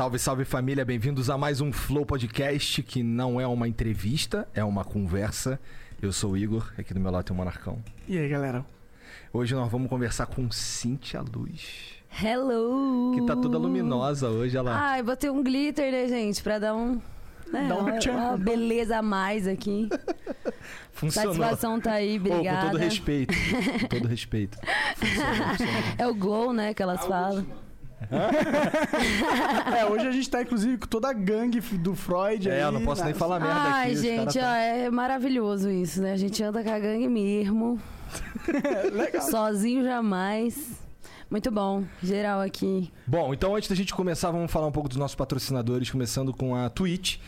Salve, salve família, bem-vindos a mais um Flow Podcast que não é uma entrevista, é uma conversa. Eu sou o Igor, aqui do meu lado tem o Monarcão. E aí, galera? Hoje nós vamos conversar com Cintia Luz, Hello! que tá toda luminosa hoje, ela. Ai, botei um glitter, né, gente? Pra dar um. Né, Dá um uma, uma beleza a mais aqui. funcionou. Satisfação tá aí, Pô, com obrigada. todo respeito, com todo respeito. Funcionou, funcionou. É o glow, né, que elas falam. É, hoje a gente tá, inclusive, com toda a gangue do Freud É, aí. eu não posso nem né? falar merda Ai, aqui. os gente, caras ó, tão- é maravilhoso isso, né? A gente anda com a gangue mesmo. Legal. Sozinho jamais. Muito bom, geral aqui. Bom, então antes da gente começar, vamos falar um pouco dos nossos patrocinadores, começando com a Twitch.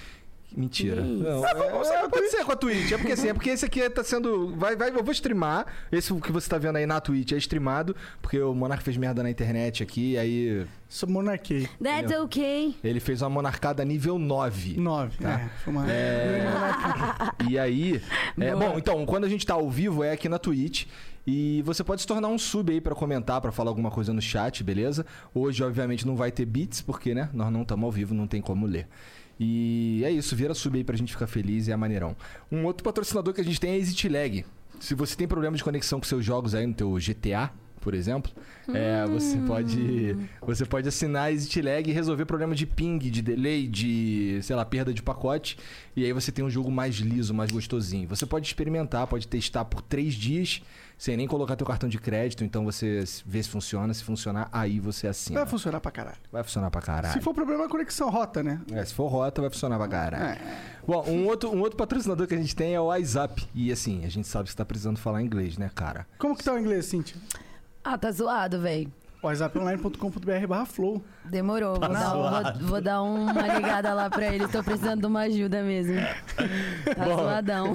Mentira. Não, é, é, pode ser com a Twitch. É porque assim, é porque esse aqui tá sendo. Vai, vai, eu vou streamar. Esse que você tá vendo aí na Twitch é streamado, porque o Monark fez merda na internet aqui, aí Sou monarquei. That's okay. ele fez uma monarcada nível 9. Nove. Tá. É, foi uma... E aí. é, bom, então, quando a gente tá ao vivo é aqui na Twitch. E você pode se tornar um sub aí pra comentar, pra falar alguma coisa no chat, beleza? Hoje, obviamente, não vai ter beats, porque, né? Nós não estamos ao vivo, não tem como ler. E é isso, vira sub aí pra gente ficar feliz e é maneirão. Um outro patrocinador que a gente tem é a ExitLag. Se você tem problema de conexão com seus jogos aí no teu GTA, por exemplo, é, você pode você pode assinar a ExitLag e resolver problema de ping, de delay, de, sei lá, perda de pacote. E aí você tem um jogo mais liso, mais gostosinho. Você pode experimentar, pode testar por três dias, sem nem colocar teu cartão de crédito. Então você vê se funciona. Se funcionar, aí você assina. Vai funcionar pra caralho. Vai funcionar pra caralho. Se for problema, a conexão rota, né? É, se for rota, vai funcionar pra caralho. É. Bom, um outro, um outro patrocinador que a gente tem é o WhatsApp. E assim, a gente sabe que você tá precisando falar inglês, né, cara? Como que tá o inglês, Cintia? Ah, tá zoado, velho. whatsapponline.com.br barra flow. Demorou, vou, dar, um- vou, vou dar uma ligada lá pra eles. Tô precisando de uma ajuda mesmo. Tá Bom. zoadão.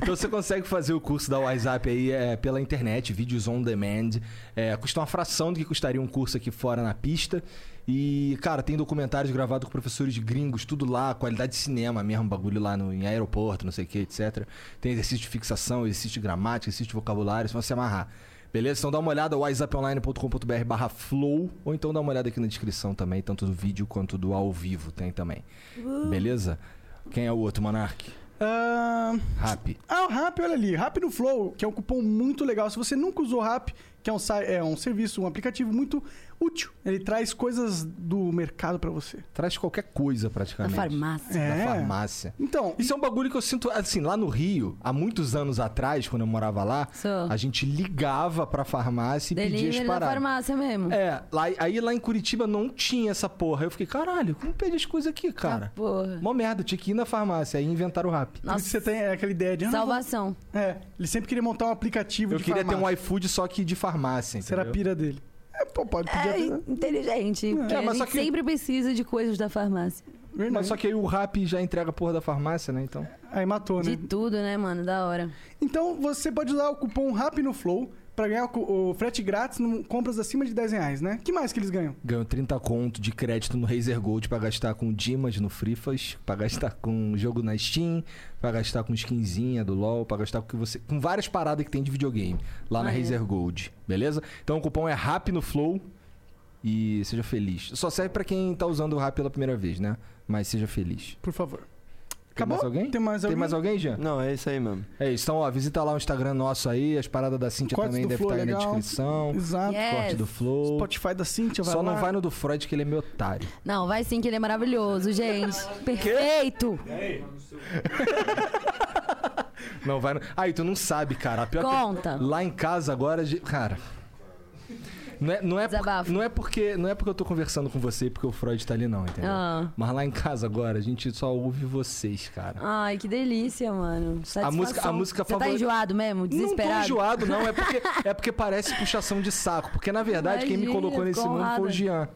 Então você consegue fazer o curso da WhatsApp aí é, pela internet, vídeos on demand. É, custa uma fração do que custaria um curso aqui fora na pista. E, cara, tem documentários gravados com professores gringos, tudo lá, qualidade de cinema mesmo, bagulho lá no, em aeroporto, não sei o que, etc. Tem exercício de fixação, exercício de gramática, exercício de vocabulário, se você amarrar. Beleza? Então dá uma olhada, whatsapponline.com.br barra flow, ou então dá uma olhada aqui na descrição também, tanto do vídeo quanto do ao vivo tem também. Beleza? Quem é o outro, Monark? Ah, Rap. ah, o Rap, olha ali. Rap no Flow, que é um cupom muito legal. Se você nunca usou Rap, que é um, é um serviço, um aplicativo muito útil. Ele traz coisas do mercado pra você. Traz qualquer coisa Na praticamente. farmácia. É. Da farmácia. Então, Isso é um bagulho que eu sinto, assim, lá no Rio, há muitos anos atrás, quando eu morava lá, a gente ligava pra farmácia e pedia as Delivery da paradas. farmácia mesmo. É, lá, aí lá em Curitiba não tinha essa porra. Eu fiquei, caralho, como pede as coisas aqui, cara? Ah, porra. Mó merda, tinha que ir na farmácia, aí inventaram o rap. isso você tem aquela ideia de... ah, não, Salvação. É, ele sempre queria montar um aplicativo Eu de queria ter um farmácia. iFood só que de farmácia, Será a entendeu? pira dele. É, pô, pode pedir É até... inteligente. É, a mas só gente que- sempre precisa de coisas da farmácia. Verdade. Mas só que aí o rap já entrega a porra da farmácia, né? Então. Aí matou, né? De tudo, né, mano? Da hora. Então você pode usar o cupom RAP no Flow pra ganhar o, o frete grátis em compras acima de 10 reais, né? que mais que eles ganham? Ganhou 30 conto de crédito no Razer Gold pra gastar com Dimas no Frifas, pra gastar com jogo na Steam, pra gastar com skinzinha do LoL, pra gastar com que você com várias paradas que tem de videogame lá na Maneiro. Razer Gold, beleza? Então o cupom é RAP no Flow e seja feliz. Só serve pra quem tá usando o RAP pela primeira vez, né? Mas seja feliz. Por favor. Tem Acabou? mais alguém? Tem mais alguém? Tem mais alguém, Jean? Não, é isso aí mesmo. É isso. Então, ó, visita lá o Instagram nosso aí, as paradas da Cintia Cortes também devem estar aí na legal. descrição. Exato. Yes. Corte do Flow. Spotify da Cintia, vai Só lá. não vai no do Freud que ele é meu otário. Não, vai sim que ele é maravilhoso, gente. Perfeito. Não vai no... Aí, tu não sabe, cara. A pior que- Conta. Lá em casa agora, cara. Não é, não, é por- não, é porque, não é porque eu tô conversando com você porque o Freud tá ali, não, entendeu? Ah. Mas lá em casa agora, a gente só ouve vocês, cara. Ai, que delícia, mano. A música- a música Você tá favorita- enjoado mesmo? Não tô Desesperado? enjoado, não. É porque, é porque parece puxação de saco. Porque, na verdade, quem me Imagina, colocou nesse mundo foi o. Jean.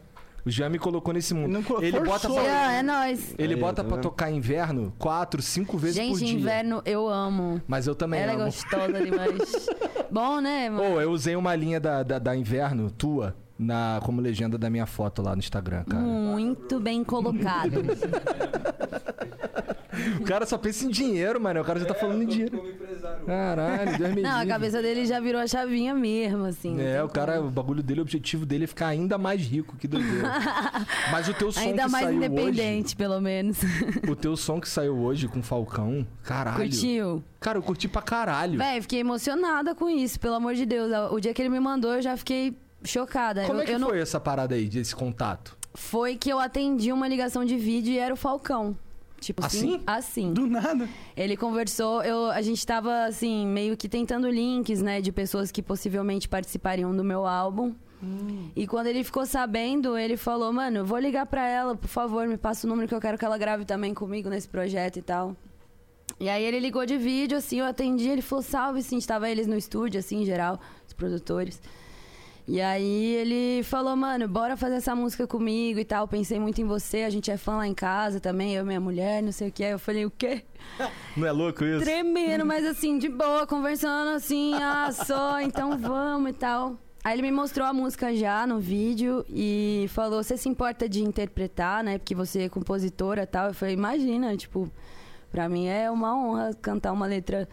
O Jean me colocou nesse mundo. Não colocou, ele bota pra, Jean, é nóis. ele Aí, bota tá pra vendo? tocar inverno quatro, cinco vezes por Gente, dia. inverno eu amo. Mas eu também Ela amo. é gostosa demais. Bom, né, mano? Ô, eu usei uma linha da, da, da inverno tua na, como legenda da minha foto lá no Instagram, cara. Muito bem colocado. O cara só pensa em dinheiro, mano. O cara já tá falando em dinheiro. Como empresário Caralho, Deus me Não, a livre. cabeça dele já virou a chavinha mesmo, assim. É, o cara, como. o bagulho dele, o objetivo dele é ficar ainda mais rico que doideira. Mas o teu som Ainda que mais saiu independente, pelo menos. o teu som que saiu hoje com o Falcão, caralho. Curtiu? Cara, eu curti pra caralho. Véi, fiquei emocionada com isso, pelo amor de Deus. O dia que ele me mandou, eu já fiquei chocada. Como eu, é que eu não- foi essa parada aí, desse contato? Foi que eu atendi uma ligação de vídeo e era o Falcão. Tipo Assim? Assim. Do nada. Ele conversou, eu, a gente tava assim, meio que tentando links, né, de pessoas que possivelmente participariam do meu álbum. E quando ele ficou sabendo, ele falou: Mano, eu vou ligar pra ela, por favor, me passa o número que eu quero que ela grave também comigo nesse projeto e tal. E aí ele ligou de vídeo, assim, eu atendi, ele falou: Salve, sim, estava eles no estúdio, assim, em geral, os produtores. E aí ele falou, mano, bora fazer essa música comigo e tal. Pensei muito em você, a gente é fã lá em casa também, eu e minha mulher, não sei o que. Aí eu falei, o quê? Não é louco isso? Tremendo, mas assim, de boa, conversando assim, ah, só, então vamos e tal. Aí ele me mostrou a música já no vídeo e falou: Você se importa de interpretar, né? Porque você é compositora e tal. Eu falei: Imagina, tipo, pra mim é uma honra cantar uma letra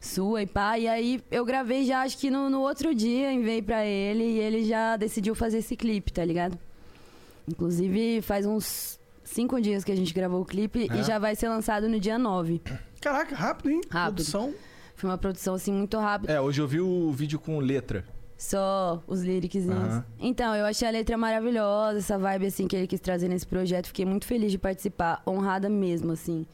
sua e pá. E aí eu gravei já, acho que no, no outro dia, enviei pra ele e ele já decidiu fazer esse clipe, tá ligado? Inclusive, faz uns cinco dias que a gente gravou o clipe É? e já vai ser lançado no dia 9. Caraca, rápido, hein? Rápido. Produção. Foi uma produção assim muito rápida. É, hoje eu vi o vídeo com letra. Só os lyriczinhos. Aham. Então, eu achei a letra maravilhosa, essa vibe assim que ele quis trazer nesse projeto. Fiquei muito feliz de participar, honrada mesmo, assim.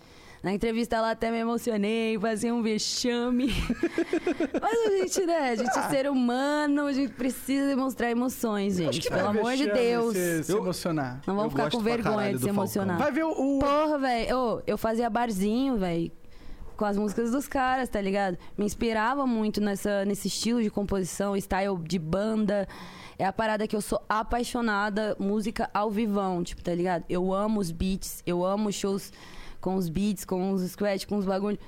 Na entrevista lá até me emocionei, fazia um vexame. Mas a gente, né? A gente é ser humano, a gente precisa demonstrar emoções, gente. Acho que Pelo é amor de Deus. Se, se Eu- emocionar. Não Eu vamos ficar com vergonha de se Falcão. emocionar. Vai ver o. Porra, velho. Ô, eu fazia barzinho, velho. Com as músicas dos caras, tá ligado? Me inspirava muito nessa, nesse estilo de composição, style de banda. É a parada que eu sou apaixonada, música ao vivão, tipo, tá ligado? Eu amo os beats, eu amo shows com os beats, com os scratch, com os bagulho.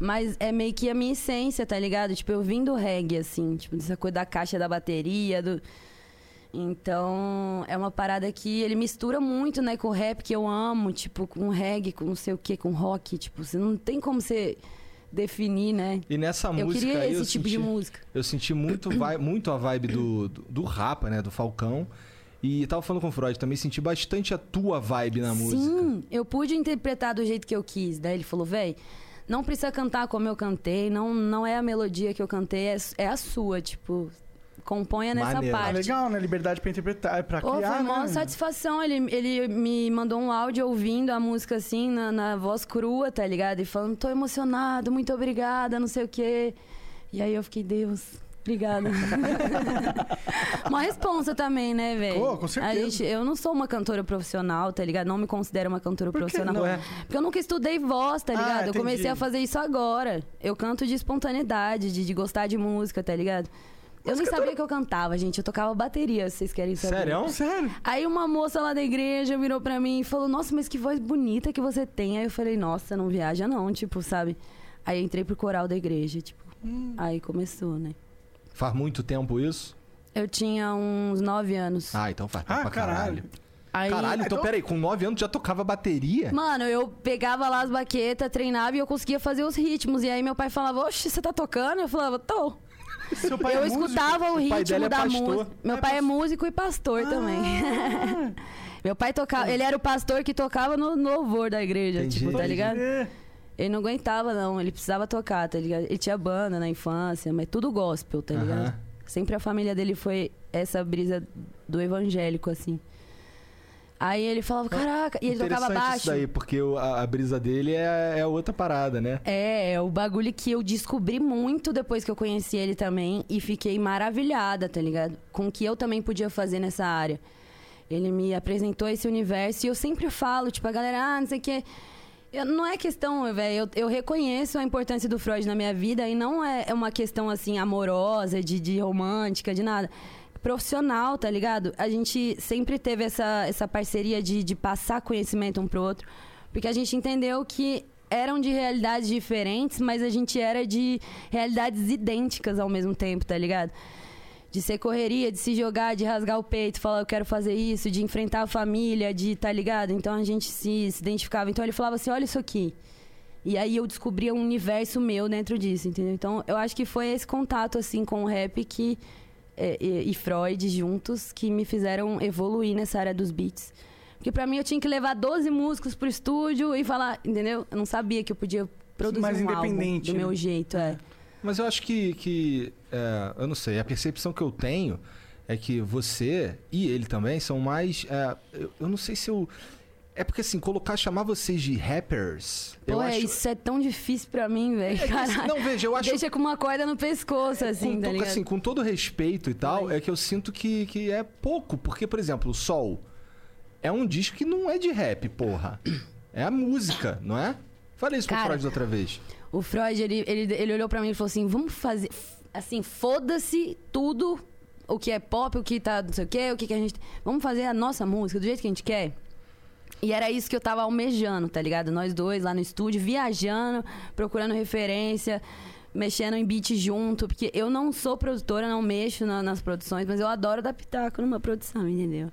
Mas é meio que a minha essência, tá ligado? Tipo, eu vim do reggae, assim, tipo, dessa coisa da caixa da bateria, do... Então, é uma parada que ele mistura muito, né, com o rap que eu amo, tipo, com reggae, com não sei o que, com rock, tipo, você não tem como você definir, né? E nessa eu música queria esse eu tipo senti, de música. eu senti muito, vai, muito a vibe do, do, do Rapa, né? Do Falcão. E tava falando com o Freud, também senti bastante a tua vibe na música. Sim, eu pude interpretar do jeito que eu quis. Daí ele falou, véi, não precisa cantar como eu cantei, não, não é a melodia que eu cantei, é, é a sua, tipo, componha nessa Maneiro. Ah, parte. legal, né? Liberdade pra interpretar, pra Pô, criar, foi uma né? satisfação. Ele, ele me mandou um áudio ouvindo a música assim, na, na voz crua, tá ligado? E falando, tô emocionado, muito obrigada, não sei o quê. E aí eu fiquei, Deus, obrigada. uma responsa também, né, velho? Pô, com certeza. A gente, eu não sou uma cantora profissional, tá ligado? Não me considero uma cantora Por que profissional. não é? Porque eu nunca estudei voz, tá Ah, ligado? eu entendi. comecei a fazer isso agora. Eu canto de espontaneidade, de, de gostar de música, tá ligado? Eu nem sabia que eu cantava, gente. Eu tocava bateria, se vocês querem saber. Sério? Sério? Aí uma moça lá da igreja virou pra mim e falou: Nossa, mas que voz bonita que você tem. Aí eu falei: Nossa, não viaja não, tipo, sabe? Aí eu entrei pro coral da igreja, tipo. Hum. Aí começou, né? Faz muito tempo isso? Eu tinha uns nove anos. Ah, então faz tempo Ah, pra caralho. caralho. Aí, Caralho, então Então- peraí, com 9 anos já tocava bateria? Mano, eu pegava lá as baquetas, treinava e eu conseguia fazer os ritmos. E aí meu pai falava: Oxe, você tá tocando? Eu falava: Tô. Seu pai eu é escutava o O ritmo é da música. Meu É pai é pastor. músico e pastor também. Meu pai tocava, ele era o pastor que tocava no louvor da igreja, Entendi. tipo, tá ligado? É. Ele não aguentava, não. Ele precisava tocar, tá ligado? Ele tinha banda na infância, mas tudo gospel, tá ligado? Aham. Sempre a família dele foi essa brisa do evangélico, assim. Aí ele falava, caraca, e ele tocava baixo. isso daí, porque a, a brisa dele é, é outra parada, né? É, é o bagulho que eu descobri muito depois que eu conheci ele também e fiquei maravilhada, tá ligado? Com o que eu também podia fazer nessa área. Ele me apresentou esse universo e eu sempre falo, tipo, a galera, ah, não sei o quê. Eu- não é questão, velho. Eu, eu reconheço a importância do Freud na minha vida e não é é uma questão assim amorosa, de, de romântica, de nada. Profissional, tá ligado? A gente sempre teve essa, essa parceria de, de passar conhecimento um pro outro, porque a gente entendeu que eram de realidades diferentes, mas a gente era de realidades idênticas ao mesmo tempo, tá ligado? De ser correria, de se jogar, de rasgar o peito, falar eu quero fazer isso, de enfrentar a família, de tá ligado? Então a gente se, se identificava. Então ele falava assim: olha isso aqui. E aí eu descobri um universo meu dentro disso, entendeu? Então eu acho que foi esse contato, assim, com o rap que. é, e, e Freud juntos que me fizeram evoluir nessa área dos beats. Porque pra mim eu tinha que levar 12 músicos pro estúdio e falar, entendeu? Eu não sabia que eu podia produzir Mais um álbum do né? meu jeito, é. Mas eu acho que. que é, eu não sei, a percepção que eu tenho é que você e ele também são mais. é, eu, eu não sei se eu. É porque assim, colocar, chamar vocês de rappers. eu Pô, acho. isso é tão difícil pra mim, velho. É não, veja, eu acho. Deixa com uma corda no pescoço, assim, com, tá ligado? assim, com todo respeito e tal, é que eu sinto que, que é pouco. Porque, por exemplo, o Sol é um disco que não é de rap, porra. É a música, não é? Falei isso pro Cara, Freud da outra vez. O Freud, ele, ele, ele olhou pra mim e falou assim: vamos fazer. Assim, foda-se tudo o que é pop, o que tá não sei o quê, o que, que a gente. Vamos fazer a nossa música do jeito que a gente quer. E era isso que eu tava almejando, tá ligado? Nós dois lá no estúdio, viajando, procurando referência, mexendo em beat junto, porque eu não sou produtora, não mexo na- nas produções, mas eu adoro dar pitaco numa produção, entendeu?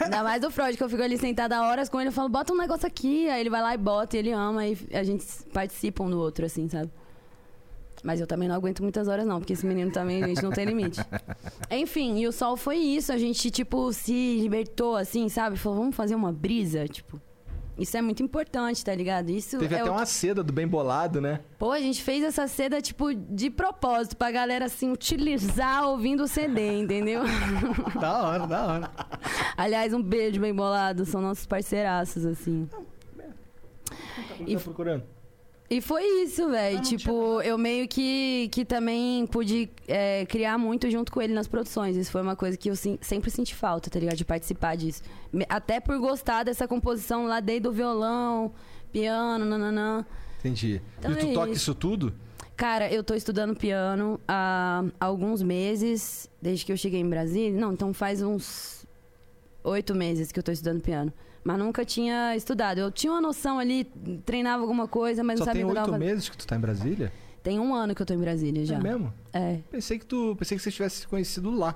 Ainda mais o Freud, que eu fico ali sentada horas com ele, eu falo, bota um negócio aqui, aí ele vai lá e bota, e ele ama, e a gente participa um do outro, assim, sabe? Mas eu também não aguento muitas horas, não, porque esse menino também, a gente não tem limite. Enfim, e o sol foi isso, a gente, tipo, se libertou, assim, sabe? Falou, vamos fazer uma brisa, tipo. Isso é muito importante, tá ligado? Isso Teve é até o uma seda do bem bolado, né? Pô, a gente fez essa seda, tipo, de propósito, pra galera, assim, utilizar ouvindo o CD, entendeu? Da hora, da hora. Aliás, um beijo bem bolado, são nossos parceiraços, assim. E... Tá procurando? E foi isso, velho. Tipo, eu meio que, que também pude é, criar muito junto com ele nas produções. Isso foi uma coisa que eu sim- sempre senti falta, tá ligado? De participar disso. Até por gostar dessa composição lá desde o violão, piano, nananã. Entendi. Então e tu é toca isso. isso tudo? Cara, eu tô estudando piano há alguns meses, desde que eu cheguei em Brasília. Não, então faz uns oito meses que eu tô estudando piano. Mas nunca tinha estudado. Eu tinha uma noção ali, treinava alguma coisa, mas Só não sabia tem oito meses que tu tá em Brasília? Tem um ano que eu tô em Brasília já. É mesmo? É. Pensei que tu. Pensei que você tivesse se conhecido lá.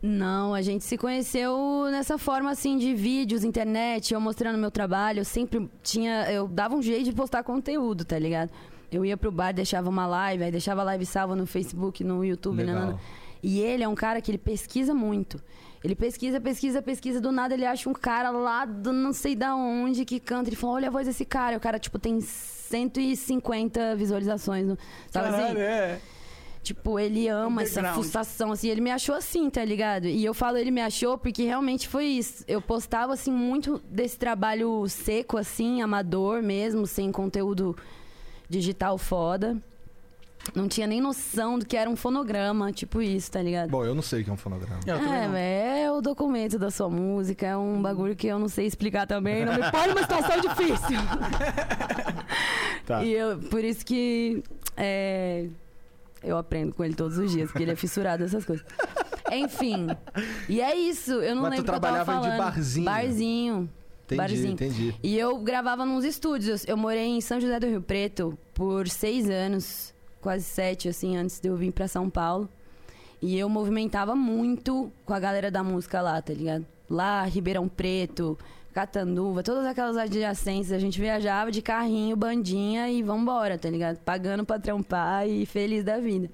Não, a gente se conheceu nessa forma assim de vídeos, internet, eu mostrando meu trabalho. Eu sempre tinha. Eu dava um jeito de postar conteúdo, tá ligado? Eu ia pro bar, deixava uma live, aí deixava a live salva no Facebook, no YouTube, Legal. nanana. E ele é um cara que ele pesquisa muito. Ele pesquisa, pesquisa, pesquisa, do nada ele acha um cara lá do não sei da onde que canta. Ele falou: olha a voz desse cara. E o cara, tipo, tem 150 visualizações. No, sabe assim? Caralho, é. Tipo, ele ama essa frustração, assim. Ele me achou assim, tá ligado? E eu falo ele me achou porque realmente foi isso. Eu postava, assim, muito desse trabalho seco, assim, amador mesmo, sem conteúdo digital foda. Não tinha nem noção do que era um fonograma, tipo isso, tá ligado? Bom, eu não sei o que é um fonograma. É, véi, é o documento da sua música, é um bagulho que eu não sei explicar também, não me põe numa situação difícil. Tá. E eu, por isso que é, eu aprendo com ele todos os dias, porque ele é fissurado nessas coisas. Enfim, e é isso, eu não Mas tu lembro o que eu tava trabalhava de barzinho. Barzinho. Entendi, barzinho. entendi. E eu gravava nos estúdios. Eu morei em São José do Rio Preto por seis anos, quase sete, assim, antes de eu vir pra São Paulo. E eu movimentava muito com a galera da música lá, tá ligado? Lá, Ribeirão Preto, Catanduva, todas aquelas adjacências. A gente viajava de carrinho, bandinha e vambora, tá ligado? Pagando pra trampar e feliz da vida.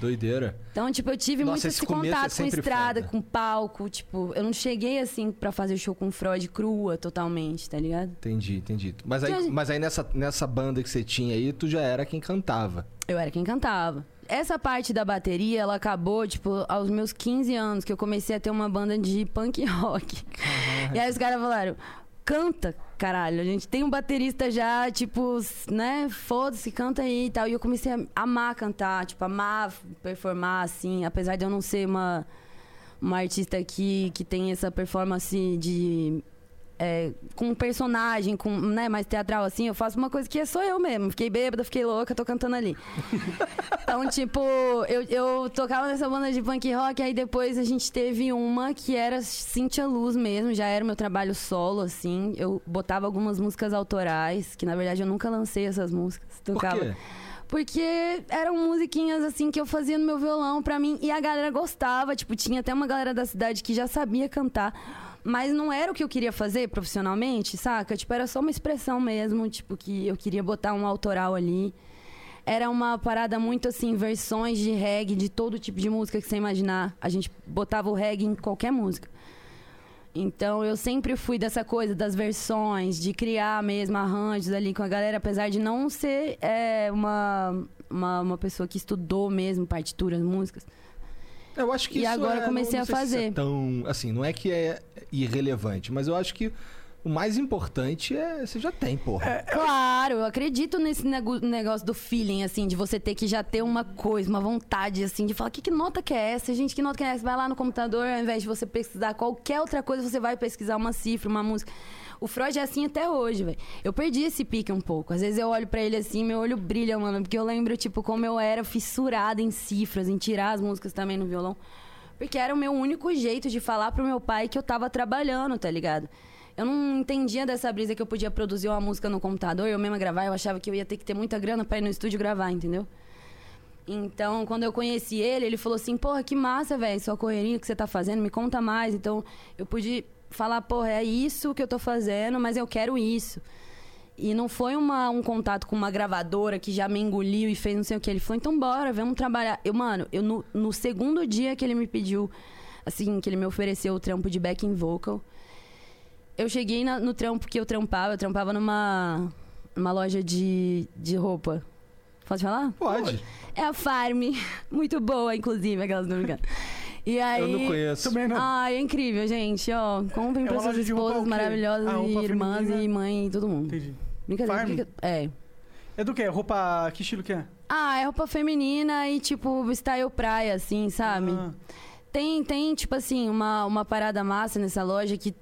Doideira. Então, tipo, eu tive Nossa, muito esse é contato com sempre estrada, foda. com palco, tipo, eu não cheguei assim pra fazer show com Freud crua totalmente, tá ligado? Entendi, entendi. Mas aí, Então, mas aí nessa, nessa banda que você tinha aí, tu já era quem cantava. Eu era quem cantava. Essa parte da bateria, ela acabou, tipo, aos meus 15 anos, que eu comecei a ter uma banda de punk rock. E aí os caras falaram, canta, caralho. A gente tem um baterista já, tipo, né? Foda-se, canta aí e tal. E eu comecei a amar cantar, tipo, amar performar, assim. Apesar de eu não ser uma, uma artista que, que tem essa performance de... é, com um personagem, com, né, mais teatral assim, eu faço uma coisa que é só eu mesmo. Fiquei bêbada, fiquei louca, tô cantando ali. Então, tipo, eu, eu tocava nessa banda de punk rock, aí depois a gente teve uma que era Cintia Luz mesmo, já era o meu trabalho solo, assim. Eu botava algumas músicas autorais, que na verdade eu nunca lancei essas músicas. Por Tocava. quê? Porque eram musiquinhas assim que eu fazia no meu violão pra mim e a galera gostava. Tipo, tinha até uma galera da cidade que já sabia cantar. Mas não era o que eu queria fazer profissionalmente, saca? Tipo, era só uma expressão mesmo, tipo, que eu queria botar um autoral ali. Era uma parada muito assim, versões de reggae, de todo tipo de música que você imaginar. A gente botava o reggae em qualquer música. Então eu sempre fui dessa coisa das versões, de criar mesmo arranjos ali com a galera, apesar de não ser é, uma, uma, uma pessoa que estudou mesmo partituras, músicas. Eu acho que E isso agora é- comecei não a sei se isso fazer. é tão, assim, não é que é irrelevante, mas eu acho que o mais importante é você já tem, porra. Claro, eu acredito nesse nego- negócio do feeling, assim, de você ter que já ter uma coisa, uma vontade, assim, de falar que, que nota que é essa, gente, que nota que é essa? Vai lá no computador, ao invés de você pesquisar qualquer outra coisa, você vai pesquisar uma cifra, uma música. O Freud é assim até hoje, velho. Eu perdi esse pique um pouco. Às vezes eu olho pra ele assim, meu olho brilha, mano, porque eu lembro, tipo, como eu era fissurada em cifras, em tirar as músicas também no violão. Porque era o meu único jeito de falar pro meu pai que eu tava trabalhando, tá ligado? Eu não entendia dessa brisa que eu podia produzir uma música no computador, eu mesma gravar, eu achava que eu ia ter que ter muita grana pra ir no estúdio gravar, entendeu? Então, quando eu conheci ele, ele falou assim: Porra, que massa, velho, sua correria que você tá fazendo, me conta mais. Então, eu pude falar: Porra, é isso que eu tô fazendo, mas eu quero isso. E não foi uma, um contato com uma gravadora que já me engoliu e fez não sei o que. Ele falou: Então, bora, vamos trabalhar. Eu, mano, eu no, no segundo dia que ele me pediu, assim, que ele me ofereceu o trampo de backing vocal, eu cheguei na- no trampo que eu trampava, eu trampava numa, numa loja de, de roupa. Pode falar? Pode. É a Farm. Muito boa, inclusive, aquelas não me engano. E aí. Eu não conheço. Também não. Ai, é incrível, gente. Ó, comprem É pra suas esposas maravilhosas Ah, e irmãs feminina. e mãe e todo mundo. Entendi. Brincadeira. Farm? É. É do quê? Roupa. Que estilo que é? Ah, é roupa feminina e tipo style praia, assim, sabe? Ah, Tem, tem, tipo assim, uma, uma parada massa nessa loja que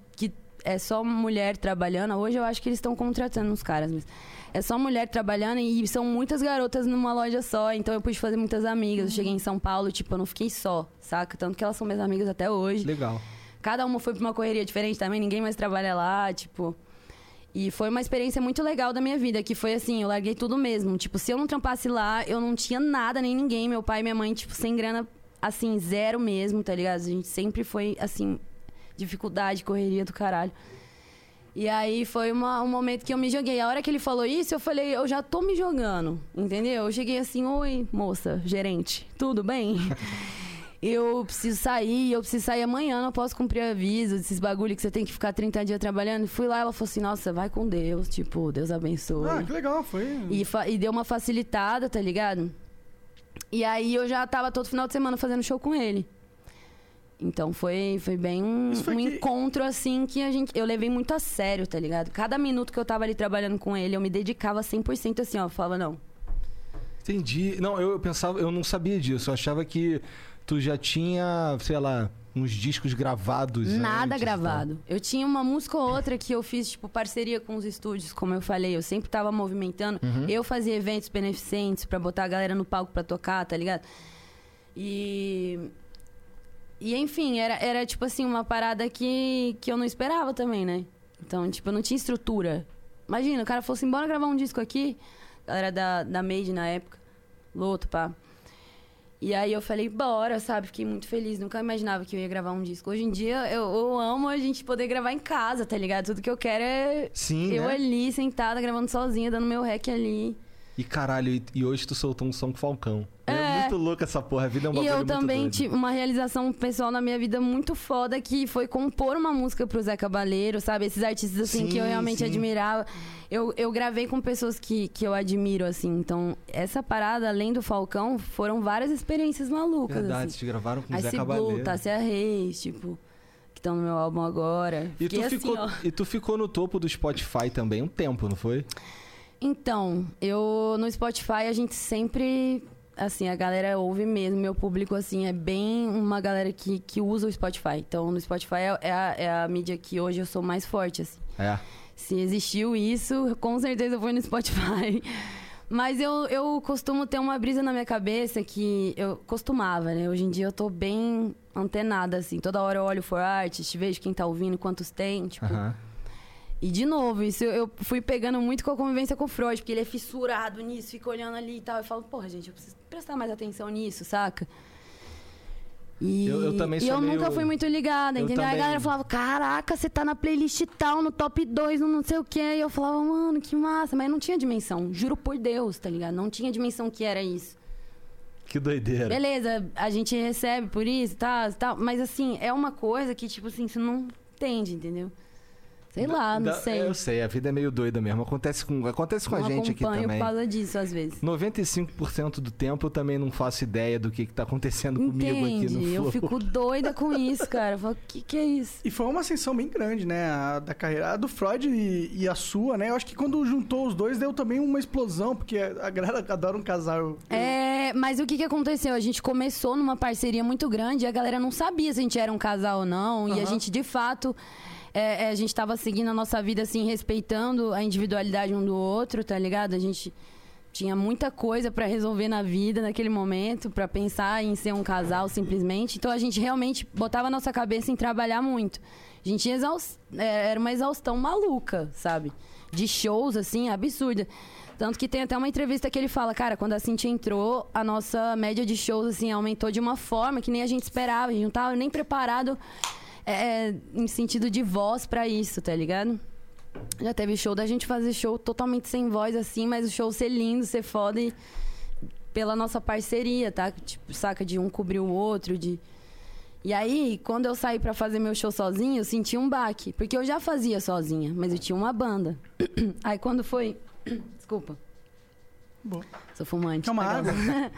é só mulher trabalhando. Hoje eu acho que eles estão contratando uns caras, mas é só mulher trabalhando e são muitas garotas numa loja só. Então eu pude fazer muitas amigas. Eu cheguei em São Paulo, tipo, eu não fiquei só, saca? Tanto que elas são minhas amigas até hoje. Legal. Cada uma foi pra uma correria diferente também, ninguém mais trabalha lá, tipo. E foi uma experiência muito legal da minha vida, que foi assim, eu larguei tudo mesmo. Tipo, se eu não trampasse lá, eu não tinha nada, nem ninguém. Meu pai e minha mãe, tipo, sem grana, assim, zero mesmo, tá ligado? A gente sempre foi, assim, dificuldade, correria do caralho. E aí foi uma- um momento que eu me joguei. A hora que ele falou isso, eu falei, eu já tô me jogando, entendeu? Eu cheguei assim, oi, moça, gerente, tudo bem? eu preciso sair, eu preciso sair amanhã, não posso cumprir aviso, desses bagulho que você tem que ficar 30 dias trabalhando. Fui lá, ela falou assim, nossa, vai com Deus, tipo, Deus abençoe. Ah, que legal, foi. E, e deu uma facilitada, tá ligado? E aí eu já tava todo final de semana fazendo show com ele. Então foi, foi bem um, foi um que- encontro assim que a gente, eu levei muito a sério, tá ligado? Cada minuto que eu tava ali trabalhando com ele, eu me dedicava 100% assim, ó. Eu falava, não, Entendi. Não, eu pensava, eu não sabia disso. Eu achava que tu já tinha, sei lá, uns discos gravados. Nada antes gravado. Eu tinha uma música ou outra que eu fiz, tipo, parceria com os estúdios, como eu falei. Eu sempre tava movimentando. Uhum. Eu fazia eventos beneficentes pra botar a galera no palco pra tocar, tá ligado? E. E enfim, era, era tipo assim, uma parada que, que eu não esperava também, né? Então, tipo, eu não tinha estrutura. Imagina, o cara falou assim: bora gravar um disco aqui. Galera da, da Made na época. Loto, pá. E aí eu falei, bora, sabe? Fiquei muito feliz. Nunca imaginava que eu ia gravar um disco. Hoje em dia eu, eu amo a gente poder gravar em casa, tá ligado? Tudo que eu quero é Sim, eu né? ali, sentada, gravando sozinha, dando meu rec ali. E caralho, e, e hoje tu soltou um som com o Falcão. É. muito louco essa porra. A vida é um e eu também tive uma realização pessoal na minha vida muito foda que foi compor uma música pro Zé Cabaleiro, sabe? Esses artistas assim que eu Sim, realmente sim. admirava. Eu, eu gravei com pessoas que, que eu admiro, assim. Então, essa parada, além do Falcão, foram várias experiências malucas, Verdade, assim. te gravaram com o Zé Cabaleiro. Blue, Tássia Reis, tipo, que estão no meu álbum agora. E tu, assim, ficou, e tu ficou no topo do Spotify também um tempo, não foi? Então, eu no Spotify a gente sempre. Assim, a galera ouve mesmo, meu público, assim, é bem uma galera que, que usa o Spotify. Então, no Spotify é, é a, é a mídia que hoje eu sou mais forte, assim. É. Se existiu isso, com certeza foi no Spotify. Mas eu, eu costumo ter uma brisa na minha cabeça que eu costumava, né? Hoje em dia eu tô bem antenada, assim. Toda hora eu olho for artist, vejo quem tá ouvindo, quantos tem, tipo. Aham. E de novo, isso eu, eu fui pegando muito com a convivência com o Freud, porque ele é fissurado nisso, fica olhando ali e tal. Eu falo, porra, gente, eu preciso prestar mais atenção nisso, saca? E Eu- eu também e sou eu meio- nunca fui muito ligada, Eu entendeu? Aí também. a galera falava, caraca, você tá na playlist tal, no top 2, no não sei o quê. E eu falava, mano, que massa. Mas não tinha dimensão, juro por Deus, tá ligado? Não tinha dimensão que era isso. Que doideira. Beleza, a gente recebe por isso, tá, tal. Mas assim, é uma coisa que, tipo assim, você não entende, entendeu? Sei lá, não Da- sei. Eu sei, a vida é meio doida mesmo. Acontece com, acontece com a gente aqui acompanho também. por causa disso, às vezes. 95% do tempo eu também não faço ideia do que, que tá acontecendo comigo aqui no Flow. Eu fico doida com isso, cara. Eu falo, o que, que é isso? E foi uma ascensão bem grande, né? A da carreira. A do Freud e, e a sua, né? Eu acho que quando juntou os dois deu também uma explosão, porque a galera adora um casal. É, mas o que, que aconteceu? A gente começou numa parceria muito grande e a galera não sabia se a gente era um casal ou não. E a gente, de fato, é, é, a gente tava seguindo a nossa vida, assim, respeitando a individualidade um do outro, tá ligado? A gente tinha muita coisa pra resolver na vida naquele momento, pra pensar em ser um casal simplesmente. Então a gente realmente botava a nossa cabeça em trabalhar muito. A gente ia exaus- é, era uma exaustão maluca, sabe? De shows, assim, absurda. Tanto que tem até uma entrevista que ele fala, cara, quando a Cintia entrou, a nossa média de shows, assim, aumentou de uma forma que nem a gente esperava. A gente não tava nem preparado é, em sentido de voz pra isso, tá ligado? Já teve show da gente fazer show totalmente sem voz, assim, mas o show ser lindo, ser foda e pela nossa parceria, tá? Tipo, saca? De um cobrir o outro, de... E aí, quando eu saí pra fazer meu show sozinha, eu senti um baque. Porque eu já fazia sozinha, mas eu tinha uma banda. Aí quando foi... Desculpa. Bom. Sou fumante. Uma tá água?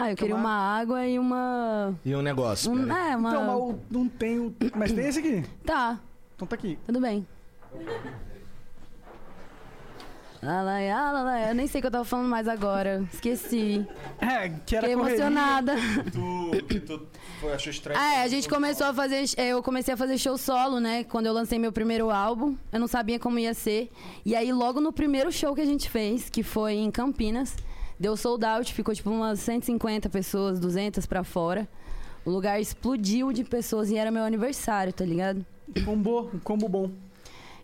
ah, eu queria uma uma água e uma... E um negócio. Um, peraí. é, uma... Então, mas o- não tem o. Mas tem esse aqui. Tá, Então tá aqui. tudo bem. Lalai, ah, lalai. Eu nem sei o que eu tava falando mais agora. Esqueci. É, que era Fiquei emocionada. Tu, tu foi, achou estranho? É, a gente começou a fazer. Eu comecei a fazer show solo, né? Quando eu lancei meu primeiro álbum. Eu não sabia como ia ser. E aí, logo no primeiro show que a gente fez, que foi em Campinas, deu sold out, ficou tipo umas 150 pessoas, 200 pra fora. O lugar explodiu de pessoas e era meu aniversário, tá ligado? Combo, um combo bom.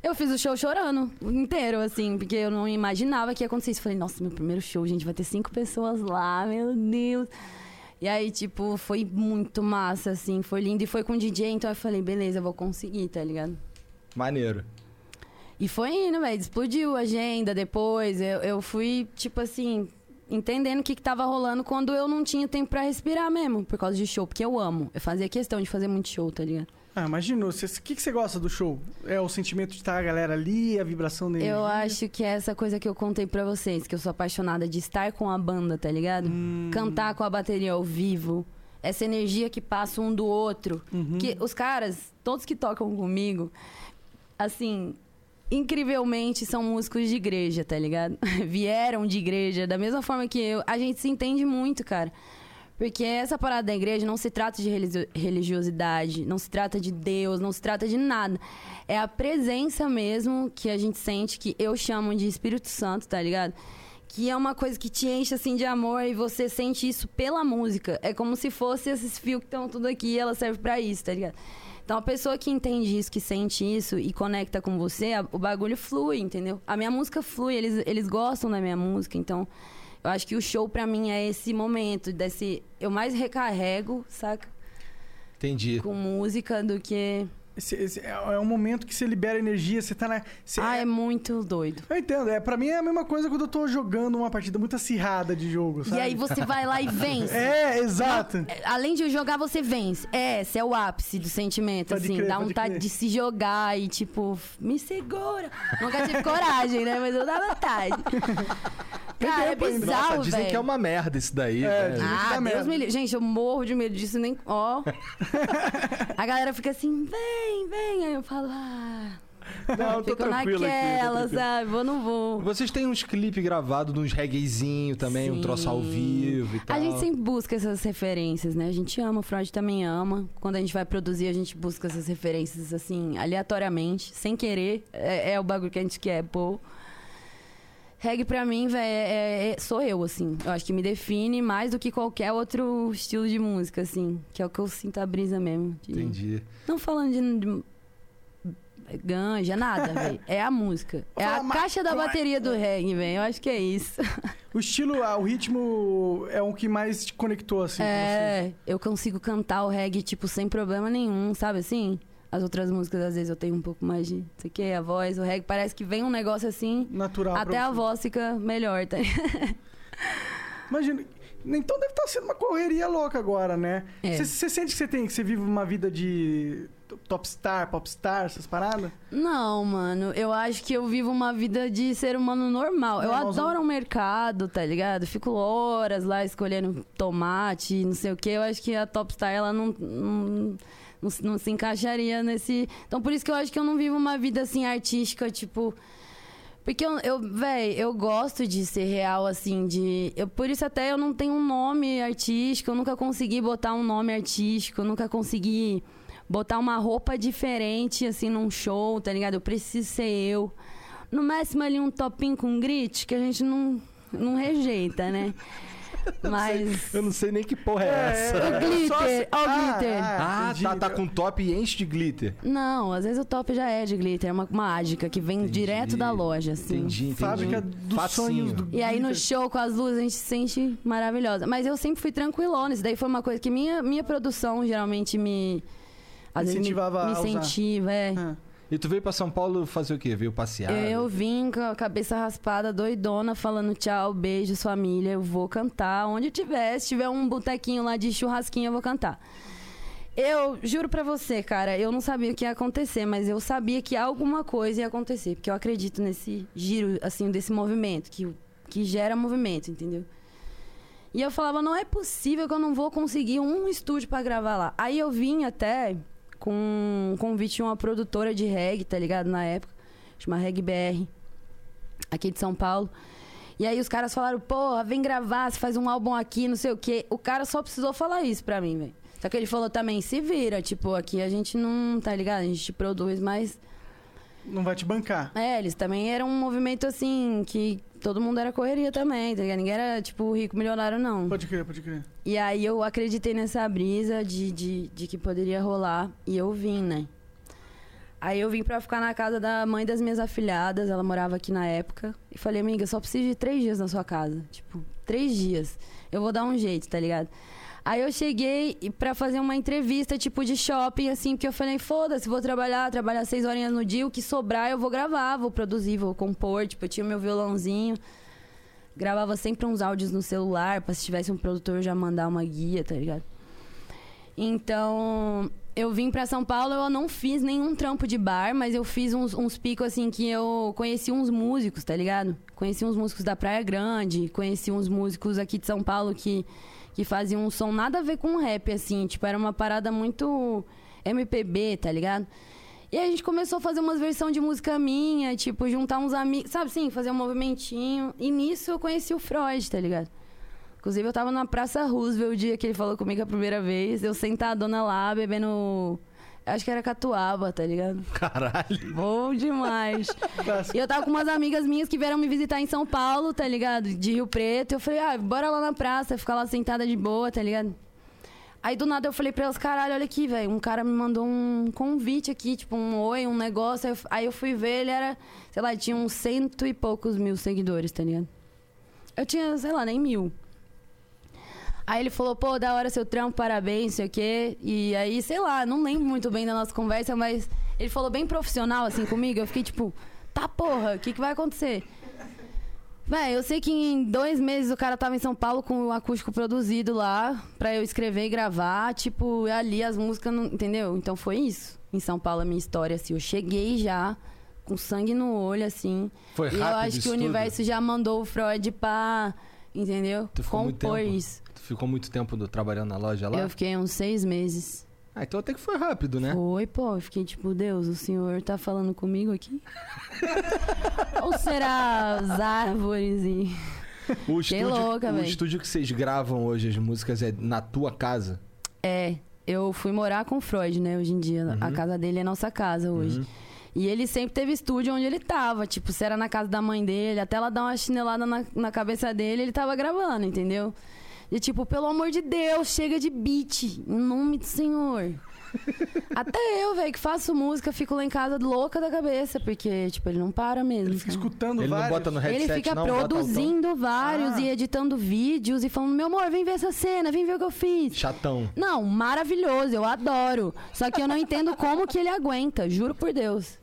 Eu fiz o show chorando inteiro, assim, porque eu não imaginava que ia acontecer isso. Falei, nossa, meu primeiro show, gente, vai ter cinco pessoas lá, meu Deus. E aí, tipo, foi muito massa, assim, foi lindo. E foi com o DJ, então eu falei, beleza, eu vou conseguir, tá ligado? Maneiro. E foi indo, velho, explodiu a agenda depois. Eu, eu fui, tipo assim, entendendo o que, que tava rolando quando eu não tinha tempo pra respirar mesmo, por causa de show, porque eu amo. Eu fazia questão de fazer muito show, tá ligado? Ah, imagina. O que, que você gosta do show? É o sentimento de estar a galera ali, a vibração dele. Eu acho que é essa coisa que eu contei pra vocês, que eu sou apaixonada de estar com a banda, tá ligado? Hum. Cantar com a bateria ao vivo. Essa energia que passa um do outro. Uhum. Que os caras, todos que tocam comigo, assim, incrivelmente são músicos de igreja, tá ligado? Vieram de igreja, da mesma forma que eu. A gente se entende muito, cara. Porque essa parada da igreja não se trata de religio- religiosidade, não se trata de Deus, não se trata de nada. É a presença mesmo que a gente sente, que eu chamo de Espírito Santo, tá ligado? Que é uma coisa que te enche assim de amor e você sente isso pela música. É como se fosse esses fios que estão tudo aqui e ela serve pra isso, tá ligado? Então a pessoa que entende isso, que sente isso e conecta com você, a- o bagulho flui, entendeu? A minha música flui, eles, eles gostam da minha música, então eu acho que o show pra mim é esse momento, desse. Eu mais recarrego, saca? Entendi. Com música do que. Esse- esse é, é um momento que você libera energia, você tá na. você- Ah, é muito doido. Eu entendo, é, pra mim é a mesma coisa quando eu tô jogando uma partida muito acirrada de jogo, sabe? E aí você vai lá e vence. É, exato. Além de jogar, você vence. É, esse é o ápice do sentimento, Pode assim. crer, dá vontade crer. de se jogar e, tipo, me segura. Nunca tive coragem, né? Mas eu dá vontade. Cara, é bizarro, Nossa, dizem velho. que é uma merda isso daí. É, velho. que Ah, Deus merda. me livre. Gente, eu morro de medo disso, nem. Ó. a galera fica assim, vem, vem. Aí eu falo, ah. Não, tô Fico tranquilo aqui. tô naquela, tranquilo. sabe? Vou, não vou. Vocês têm uns clipes gravados, uns reguezinho também, um Sim. troço ao vivo e tal. A gente sempre busca essas referências, né? A gente ama, o Freud também ama. Quando a gente vai produzir, a gente busca essas referências, assim, aleatoriamente, sem querer. É, é o bagulho que a gente quer, pô. Reggae pra mim, velho, é, é- sou eu, assim. Eu acho que me define mais do que qualquer outro estilo de música, assim. Que é o que eu sinto a brisa mesmo. de- Entendi. Não falando de, de ganja, nada, velho. É a música. É a caixa da bateria do reggae, velho. Eu acho que é isso. O estilo, ah, o ritmo é o que mais te conectou, assim, com você. É, eu consigo cantar o reggae, tipo, sem problema nenhum, sabe assim? As outras músicas, às vezes, eu tenho um pouco mais de, não sei o que, a voz, o reggae, parece que vem um negócio assim, Natural. até a voz fica melhor, tá? Imagina. Então deve estar sendo uma correria louca agora, né? É. Você você sente que você tem, que você vive uma vida de top star, pop star, essas paradas? Não, mano, eu acho que eu vivo uma vida de ser humano normal. Eu Normalzão. adoro o mercado, tá ligado? Fico horas lá escolhendo tomate, não sei o que. Eu acho que a Topstar, ela não, não, não, se- não se encaixaria nesse. Então, por isso que eu acho que eu não vivo uma vida assim artística, tipo. Porque eu, eu véi, eu gosto de ser real, assim, de. Eu, por isso até eu não tenho um nome artístico, eu nunca consegui botar um nome artístico, eu nunca consegui botar uma roupa diferente, assim, num show, tá ligado? Eu preciso ser eu. No máximo ali um topinho com grit, que a gente não, não rejeita, né? Mas. Eu não sei nem que porra é, essa. O glitter, Só se- ó o glitter. Ah, entendi. tá, tá com top e enche de glitter. Não, às vezes o top já é de glitter, é uma mágica que vem Entendi. direto da loja, assim. Entendi, entendi. Fábrica dos Facinho. sonhos do E aí no glitter. show com as luzes a gente se sente maravilhosa. Mas eu sempre fui tranquilona. Isso daí foi uma coisa que minha, minha produção geralmente me. Às vezes me, Incentivava me a usar. incentiva, é. Ah. E tu veio pra São Paulo fazer o quê? Veio passear? Eu vim com a cabeça raspada, doidona, falando tchau, beijos, família. Eu vou cantar onde eu tiver. Se tiver um botequinho lá de churrasquinho, eu vou cantar. Eu juro pra você, cara, eu não sabia o que ia acontecer, mas eu sabia que alguma coisa ia acontecer, porque eu acredito nesse giro, assim, desse movimento, que, que gera movimento, entendeu? E eu falava, não é possível que eu não vou conseguir um estúdio pra gravar lá. Aí eu vim até com um convite de uma produtora de reggae, tá ligado? Na época, chama Reggae BR, aqui de São Paulo. E aí os caras falaram, porra, vem gravar, você faz um álbum aqui, não sei o quê. O cara só precisou falar isso pra mim, velho. Só que ele falou também, se vira, tipo, aqui a gente não, tá ligado? A gente produz, mas... Não vai te bancar. É, eles também eram um movimento, assim, que todo mundo era correria também, tá ligado? Ninguém era, tipo, rico milionário, não. Pode crer, pode crer. E aí eu acreditei nessa brisa de, de, de que poderia rolar. E eu vim, né? Aí eu vim pra ficar na casa da mãe das minhas afilhadas, ela morava aqui na época. E falei, amiga, só preciso de três dias na sua casa. Tipo, três dias. Eu vou dar um jeito, tá ligado? Aí eu cheguei pra fazer uma entrevista, tipo, de shopping, assim, porque eu falei, foda-se, vou trabalhar, trabalhar seis horinhas no dia, o que sobrar eu vou gravar, vou produzir, vou compor. Tipo, eu tinha meu violãozinho. Gravava sempre uns áudios no celular, pra se tivesse um produtor já mandar uma guia, tá ligado? Então, eu vim pra São Paulo, eu não fiz nenhum trampo de bar, mas eu fiz uns, uns picos assim que eu conheci uns músicos, tá ligado? Conheci uns músicos da Praia Grande, conheci uns músicos aqui de São Paulo que, que faziam um som nada a ver com rap, assim, tipo, era uma parada muito MPB, tá ligado? E a gente começou a fazer umas versões de música minha, tipo, juntar uns amigos, sabe assim, fazer um movimentinho. E nisso eu conheci o Freud, tá ligado? Inclusive, eu tava na Praça Roosevelt o dia que ele falou comigo a primeira vez. Eu sentadona lá, bebendo. Acho que era catuaba, tá ligado? Caralho. Bom demais. E eu tava com umas amigas minhas que vieram me visitar em São Paulo, tá ligado? De Rio Preto. Eu falei, ah, bora lá na praça, ficar lá sentada de boa, tá ligado? Aí do nada eu falei pra elas, caralho, olha aqui, velho. Um cara me mandou um convite aqui, tipo um oi, um negócio. Aí eu, aí eu fui ver, ele era, sei lá, tinha uns cento e poucos mil seguidores, tá ligado? Eu tinha, sei lá, nem mil. Aí ele falou, pô, da hora seu trampo, parabéns, sei o quê. E aí, sei lá, não lembro muito bem da nossa conversa, mas ele falou bem profissional, assim, comigo. Eu fiquei tipo, tá porra, o que, que vai acontecer? Véi, eu sei que em dois meses o cara tava em São Paulo com o acústico produzido lá, pra eu escrever e gravar, tipo, ali as músicas, não, entendeu? Então foi isso. Em São Paulo a minha história, assim, eu cheguei já com sangue no olho, assim. Foi e eu rápido acho que o universo já mandou o Freud pra, entendeu? Tu ficou muito tempo? Tu ficou muito tempo do- trabalhando na loja lá? Eu fiquei uns seis meses. Ah, então até que foi rápido, né? Foi, pô, eu fiquei tipo, Deus, o senhor tá falando comigo aqui? Ou será as árvores e. O estúdio, louca, o véi. estúdio que vocês gravam hoje as músicas é na tua casa? É, eu fui morar com o Freud, né, hoje em dia. A casa dele é nossa casa hoje. Uhum. E ele sempre teve estúdio onde ele tava. Tipo, se era na casa da mãe dele, até ela dar uma chinelada na, na cabeça dele, ele tava gravando, entendeu? E tipo, pelo amor de Deus, chega de beat. Em nome do Senhor. Até eu, velho, que faço música, fico lá em casa louca da cabeça, porque, tipo, ele não para mesmo. Ele fica sabe? escutando Ele não vários. bota no headset, Ele fica não? Produzindo vários Ah. e editando vídeos e falando: meu amor, vem ver essa cena, vem ver o que eu fiz. Chatão. Não, maravilhoso, eu adoro. Só que eu não entendo como que ele aguenta, juro por Deus.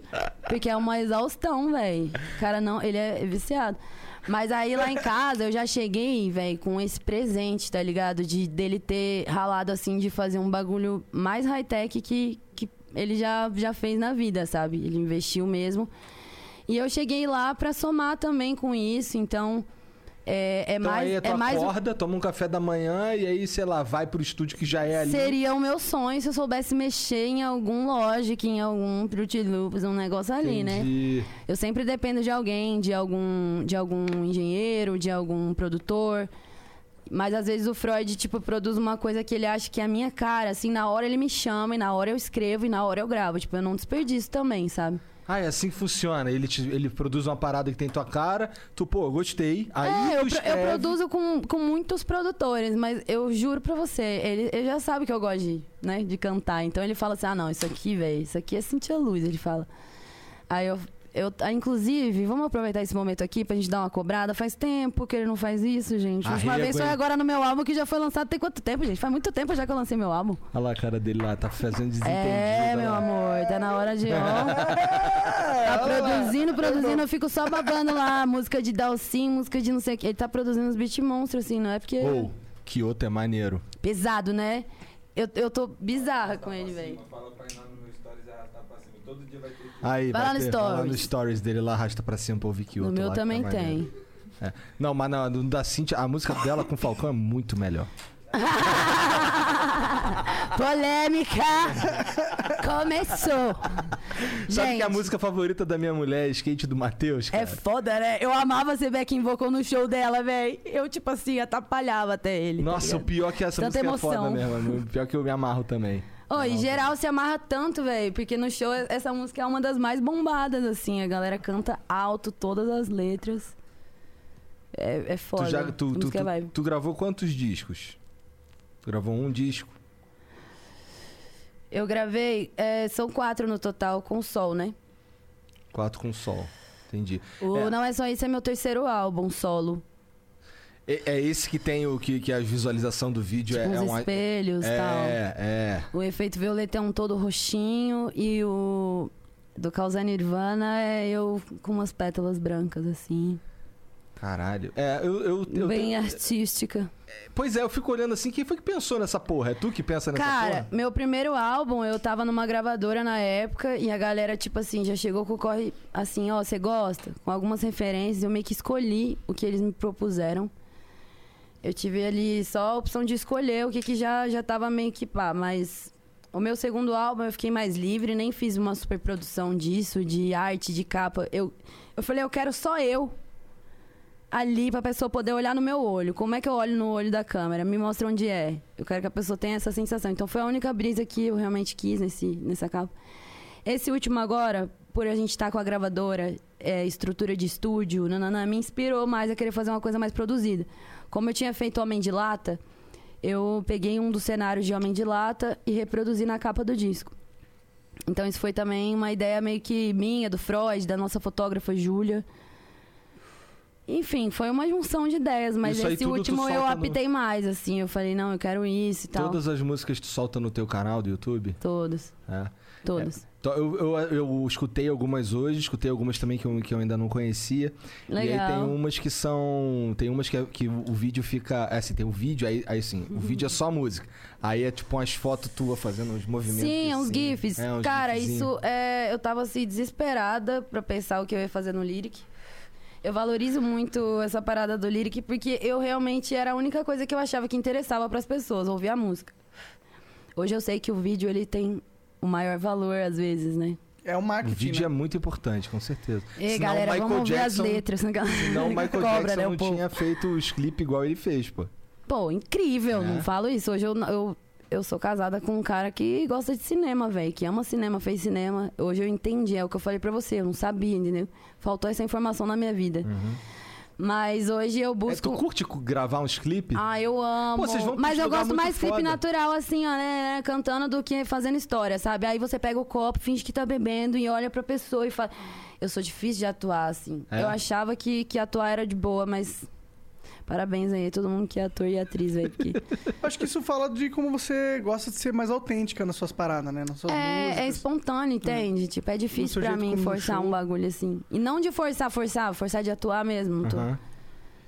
Porque é uma exaustão, velho. O cara não, ele é viciado. Mas aí lá em casa eu já cheguei, velho, com esse presente, tá ligado? De dele ter ralado assim de fazer um bagulho mais high-tech que, que ele já, já fez na vida, sabe? Ele investiu mesmo. E eu cheguei lá pra somar também com isso, então é, é Então mais aí tu é mais acorda, toma um café da manhã e aí, sei lá, vai pro estúdio que já é ali. Seria o meu sonho se eu soubesse mexer em algum Logic, em algum Fruit Loops, um negócio ali, né? Entendi. Eu sempre dependo de alguém, de algum, de algum engenheiro, de algum produtor. Mas às vezes o Freud, tipo, produz uma coisa que ele acha que é a minha cara. Assim, na hora ele me chama, e na hora eu escrevo, e na hora eu gravo. Tipo, eu não desperdiço também, sabe? Ah, é assim que funciona. Ele, te- ele produz uma parada que tem tua cara, tu, pô, gostei. Aí é, eu, pro- eu escreve. produzo com, com muitos produtores, mas eu juro pra você, ele, ele já sabe que eu gosto de, né, de cantar. Então ele fala assim: ah, não, isso aqui, velho, isso aqui é Cintia Luz, ele fala. Aí eu. Eu, ah, inclusive, vamos aproveitar esse momento aqui pra gente dar uma cobrada. Faz tempo que ele não faz isso, gente. A última vez foi agora no meu álbum que já foi lançado tem quanto tempo, gente? Faz muito tempo já que eu lancei meu álbum. Olha lá a cara dele lá, tá fazendo desentendido. É, meu lá. amor, tá na hora de. Ó, tá produzindo, produzindo, eu fico só babando lá. Música de Dalcin, música de não sei o que. Ele tá produzindo uns beat monstros, assim, não é porque. Ou, que outro é maneiro. Pesado, né? Eu, eu tô bizarra com ele, velho. Pra cima. Todo dia vai ter. Aí, Vai lá no ter, vai lá no stories. stories dele lá, arrasta pra cima pra ouvir que No outro meu lá que tá também maneiro. tem. É. Não, mas na, no da Cintia, a música dela com o Falcão é muito melhor. Polêmica! Começou! Sabe Gente, que a música favorita da minha mulher é Skate do Matheus, cara? é foda, né? Eu amava ser backing vocal no show dela, velho. Eu, tipo assim, atrapalhava até ele. tá Nossa, o ligado? pior que essa Tanta música é foda emoção. mesmo. O pior que eu me amarro também. Em geral se amarra tanto, velho, porque no show essa música é uma das mais bombadas, assim. A galera canta alto todas as letras. É, é foda. Tu, já, tu, tu, é tu- tu gravou quantos discos? Tu gravou um disco. Eu gravei, é, são quatro no total, com Sol, né? Quatro com sol. Entendi. O É. Não É Só Isso é meu terceiro álbum solo. É, é esse que tem o que, que a visualização do vídeo Tipo, é, uns é um. espelhos e tal. É, é. O efeito violeta é um todo roxinho e o do Causa Nirvana é eu com umas pétalas brancas, assim. Caralho. É, eu. eu, eu bem artística. Pois é, eu fico olhando assim, quem foi que pensou nessa porra? É tu que pensa nessa Cara, porra? meu primeiro álbum, eu tava numa gravadora na época e a galera, tipo assim, já chegou com o corre assim, ó, você gosta? Com algumas referências, eu meio que escolhi o que eles me propuseram. Eu tive ali só a opção de escolher o que, que já, já tava meio que pá, mas o meu segundo álbum eu fiquei mais livre, nem fiz uma super produção disso, de arte, de capa. Eu, eu falei, eu quero só eu ali pra pessoa poder olhar no meu olho. Como é que eu olho no olho da câmera? Me mostra onde é. Eu quero que a pessoa tenha essa sensação. Então foi a única brisa que eu realmente quis nesse, nessa capa. Esse último agora, por a gente estar com a gravadora, é, estrutura de estúdio, nananã, me inspirou mais a querer fazer uma coisa mais produzida. Como eu tinha feito Homem de Lata, eu peguei um dos cenários de Homem de Lata e reproduzi na capa do disco. Então isso foi também uma ideia meio que minha, do Freud, da nossa fotógrafa Júlia. Enfim, foi uma junção de ideias, mas Isso esse último eu solta no- apitei mais, assim. Eu falei, não, eu quero isso e tal. Todas as músicas tu solta no teu canal do YouTube? Todos, É. todos. Então, Eu, eu, eu escutei algumas hoje, escutei algumas também que eu, que eu ainda não conhecia. E aí Legal. tem umas que são. Tem umas que, é- que o vídeo fica. É assim, tem o vídeo, aí, aí assim, o vídeo é só música. Aí é tipo umas fotos tuas fazendo uns movimentos. Sim, é uns assim. GIFs. É, uns Cara, gifzinhos. isso é. Eu tava assim, desesperada pra pensar o que eu ia fazer no Lyric. Eu valorizo muito essa parada do Lyric porque eu realmente era a única coisa que eu achava que interessava pras pessoas, ouvir a música. Hoje eu sei que o vídeo ele tem o maior valor às vezes, né? É o O marketing. vídeo né? é muito importante, com certeza. Ei, Senão galera, o Michael vamos ver Jackson, as letras. Né, galera? Senão o Michael Cobra, Jackson né, não o povo. tinha feito os clipes igual ele fez, pô. Pô, incrível, É. não falo isso. Hoje eu, eu, eu sou casada com um cara que gosta de cinema, velho, que ama cinema, fez cinema. Hoje eu entendi, é o que eu falei pra você, eu não sabia, entendeu? Faltou essa informação na minha vida. Uhum. Mas hoje eu É, busco. tu curte cu- gravar uns clipes? Ah, eu amo. Pô, vocês vão Mas eu gosto mais clipe natural, assim, ó, né, né, Cantando do que fazendo história, sabe? Aí você pega o copo, finge que tá bebendo e olha pra pessoa e fala. Eu sou difícil de atuar, assim. É? Eu achava que, que atuar era de boa, mas. Parabéns aí, todo mundo que é ator e atriz, velho. Porque Acho que isso fala de como você gosta de ser mais autêntica nas suas paradas, né? Nas suas é, é músicas. espontâneo, entende? Tipo, é difícil pra mim forçar show. um bagulho assim. E não de forçar, forçar, forçar de atuar mesmo. tô- Aham.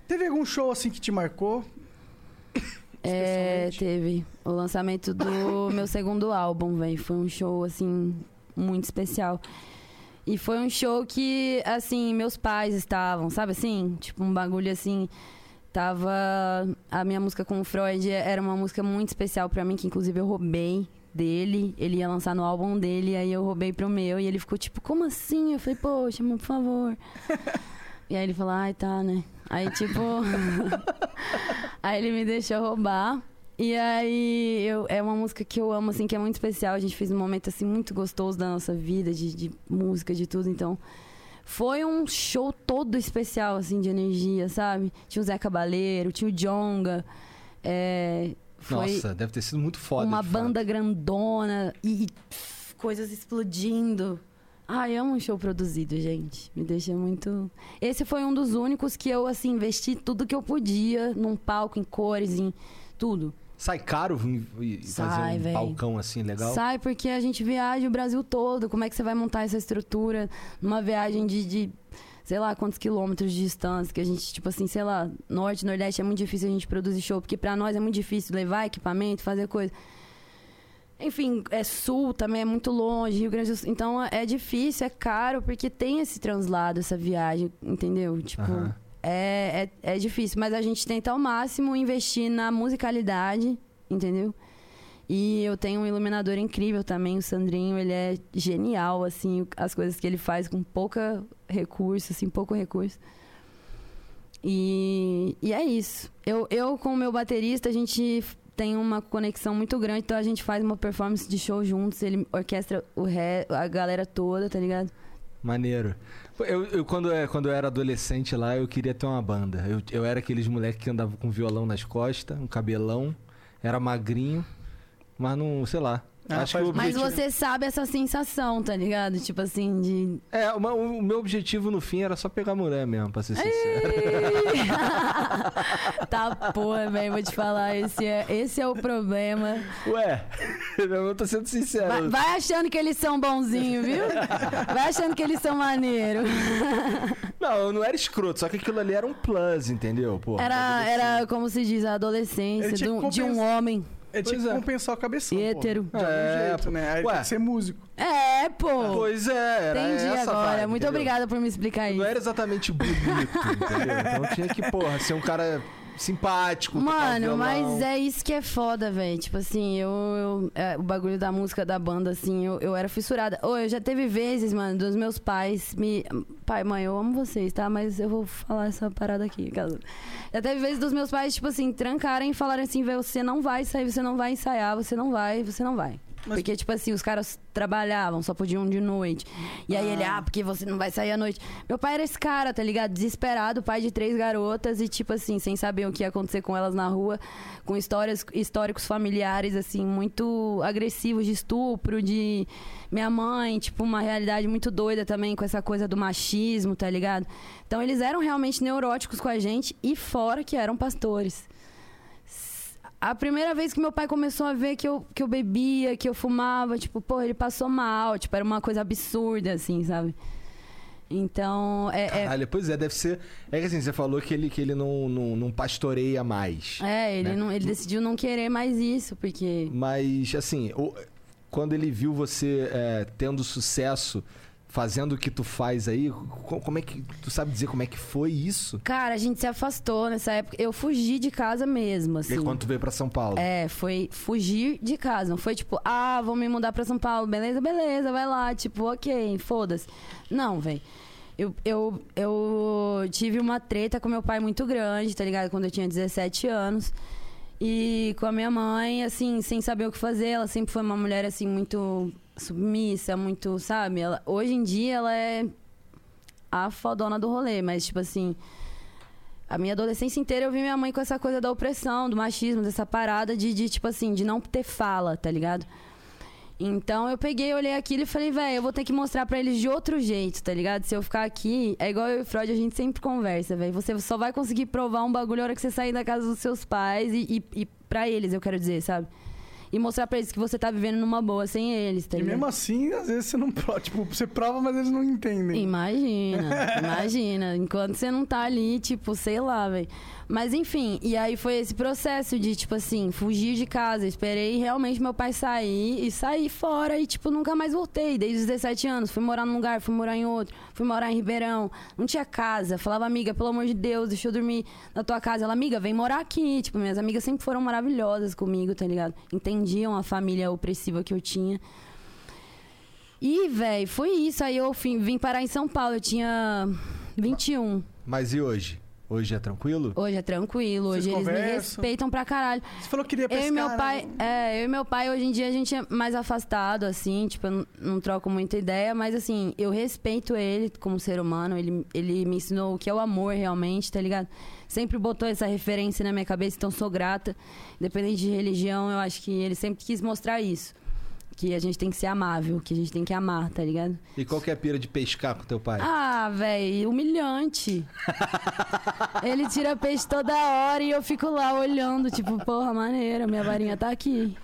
Teve algum show assim que te marcou? É, teve. O lançamento do meu segundo álbum, velho. Foi um show, assim, muito especial. E foi um show que, assim, meus pais estavam, sabe assim? Tipo, um bagulho assim. Tava. A minha música com o Freud era uma música muito especial pra mim, que inclusive eu roubei dele. Ele ia lançar no álbum dele, aí eu roubei pro meu. E ele ficou tipo, como assim? Eu falei, poxa, por favor. e aí ele falou, ai, tá, né? Aí, tipo. aí ele me deixou roubar. E aí, eu, é uma música que eu amo, assim, que é muito especial. A gente fez um momento, assim, muito gostoso da nossa vida, de, de música, de tudo. Então, foi um show todo especial, assim, de energia, sabe? Tinha o Zé Cabaleiro, tinha o Jonga. É, Nossa, deve ter sido muito foda. uma de fato. banda grandona e, e, pff, coisas explodindo. Ai, amo um show produzido, gente. Me deixa muito. Esse foi um dos únicos que eu, assim, investi tudo que eu podia num palco, em cores, em tudo. Sai caro e- fazer um véi. balcão assim legal? Sai porque a gente viaja o Brasil todo. Como é que você vai montar essa estrutura numa viagem de, de sei lá, quantos quilômetros de distância? Que a gente, tipo assim, sei lá, norte, nordeste é muito difícil a gente produzir show, porque pra nós é muito difícil levar equipamento, fazer coisa. Enfim, é sul também, é muito longe, Rio Grande do Sul. Então é difícil, é caro, porque tem esse translado, essa viagem, entendeu? Tipo. É, é, é difícil. Mas a gente tenta ao máximo investir na musicalidade, entendeu? E eu tenho um iluminador incrível também, o Sandrinho, ele é genial, assim, as coisas que ele faz com pouca recurso, assim, pouco recurso. E, e é isso. Eu, eu, com o meu baterista, a gente tem uma conexão muito grande, então a gente faz uma performance de show juntos, ele orquestra o ré, a galera toda, tá ligado? Maneiro. Eu, eu, quando, é- quando eu era adolescente lá, eu queria ter uma banda. Eu, eu era aqueles moleques que andavam com violão nas costas, um cabelão, era magrinho, mas não, sei lá. Ah, acho faz que o Mas objetivo... você sabe essa sensação, tá ligado? Tipo assim, de. É, uma- o, meu objetivo no fim era só pegar mulher mesmo, pra ser sincero. tá, porra, velho, vou te falar, esse é, esse é o problema. Ué, eu tô sendo sincero. Vai, vai achando que eles são bonzinhos, viu? Vai achando que eles são maneiros. Não, eu não era escroto, só que aquilo ali era um plus, entendeu? Pô, Era, era como se diz, a adolescência de um, de um homem. É tinha que é. compensar o cabeção. pô. Hétero. De algum É, jeito, pô. né? Aí Ué. tem que ser músico. É, pô. Pois é, era Entendi essa agora. vibe, Muito entendeu? obrigada por me explicar isso. Não era exatamente bonito, entendeu? Então tinha que, porra, ser um cara simpático. Mano, mas é isso que é foda, velho. Tipo assim, eu. eu- é, o bagulho da música da banda, assim, eu, eu era fissurada. Ô, eu já teve vezes, mano, dos meus pais me. Pai, mãe, eu amo vocês, tá? Mas eu vou falar essa parada aqui. caso- Já teve vezes dos meus pais, tipo assim, trancarem e falarem assim, velho, você não vai sair, você não vai ensaiar, você não vai, você não vai. Mas- Porque, tipo assim, os caras trabalhavam, só podiam de noite. E aí ele, ah, porque você não vai sair à noite. Meu pai era esse cara, tá ligado? Desesperado, pai de três garotas e, tipo assim, sem saber o que ia acontecer com elas na rua, com histórias, históricos familiares, assim, muito agressivos de estupro, de minha mãe, tipo, uma realidade muito doida também com essa coisa do machismo, tá ligado? Então eles eram realmente neuróticos com a gente e fora que eram pastores. A primeira vez que meu pai começou a ver que eu, que eu bebia, que eu fumava, tipo, pô, ele passou mal, tipo, era uma coisa absurda, assim, sabe? Então, é. é- Caralho, pois é, deve ser. É que assim, você falou que ele, que ele não, não, não pastoreia mais. É, ele, né? não, ele decidiu não querer mais isso, porque. Mas, assim, quando ele viu você é, tendo sucesso, fazendo o que tu faz aí, co- como é que. Tu sabe dizer como é que foi isso? Cara, a gente se afastou nessa época. Eu fugi de casa mesmo, E assim. aí, quando tu veio pra São Paulo? É, foi fugir de casa. Não foi tipo, ah, vou me mudar pra São Paulo. Beleza, beleza, vai lá. Tipo, ok, foda-se. Não, velho. Eu, eu, eu tive uma treta com meu pai muito grande, tá ligado? Quando eu tinha 17 anos. E com a minha mãe, assim, sem saber o que fazer. Ela sempre foi uma mulher, assim, muito submissa, muito, sabe? Ela, hoje em dia ela é a fodona do rolê, mas, tipo assim. A minha adolescência inteira eu vi minha mãe com essa coisa da opressão, do machismo, dessa parada de, de tipo assim, de não ter fala, tá ligado? Então eu peguei, olhei aquilo e falei, velho, eu vou ter que mostrar pra eles de outro jeito, tá ligado? Se eu ficar aqui, é igual eu e Freud, a gente sempre conversa, velho. Você só vai conseguir provar um bagulho na hora que você sair da casa dos seus pais e, e, e pra eles, eu quero dizer, sabe? E mostrar pra eles que você tá vivendo numa boa sem eles, tá E ligado? mesmo assim, às vezes você não prova. Tipo, você prova, mas eles não entendem. Imagina, imagina. Enquanto você não tá ali, tipo, sei lá, velho. Mas enfim, e aí foi esse processo de, tipo assim, fugir de casa. Esperei realmente meu pai sair e sair fora e, tipo, nunca mais voltei. Desde os 17 anos. Fui morar num lugar, fui morar em outro, fui morar em Ribeirão. Não tinha casa. Falava, amiga, pelo amor de Deus, deixa eu dormir na tua casa. Ela, amiga, vem morar aqui. Tipo, minhas amigas sempre foram maravilhosas comigo, tá ligado? Entendiam a família opressiva que eu tinha. E, velho, foi isso. Aí eu vim parar em São Paulo. Eu tinha 21. Mas e hoje? Hoje é tranquilo? Hoje é tranquilo. Vocês Hoje eles me conversam? respeitam pra caralho. Você falou que queria Eu pescar. e meu né? pai, é, eu e meu pai, hoje em dia a gente é mais afastado, assim, tipo, eu não, não troco muita ideia, mas assim, eu respeito ele como ser humano, ele, ele me ensinou o que é o amor realmente, tá ligado? Sempre botou essa referência na minha cabeça, então sou grata. Independente de religião, eu acho que ele sempre quis mostrar isso. Que a gente tem que ser amável, que a gente tem que amar, tá ligado? E qual que é a pira de pescar com teu pai? Ah, velho, humilhante. Ele tira peixe toda hora e eu fico lá olhando, tipo, porra, maneira, minha varinha tá aqui.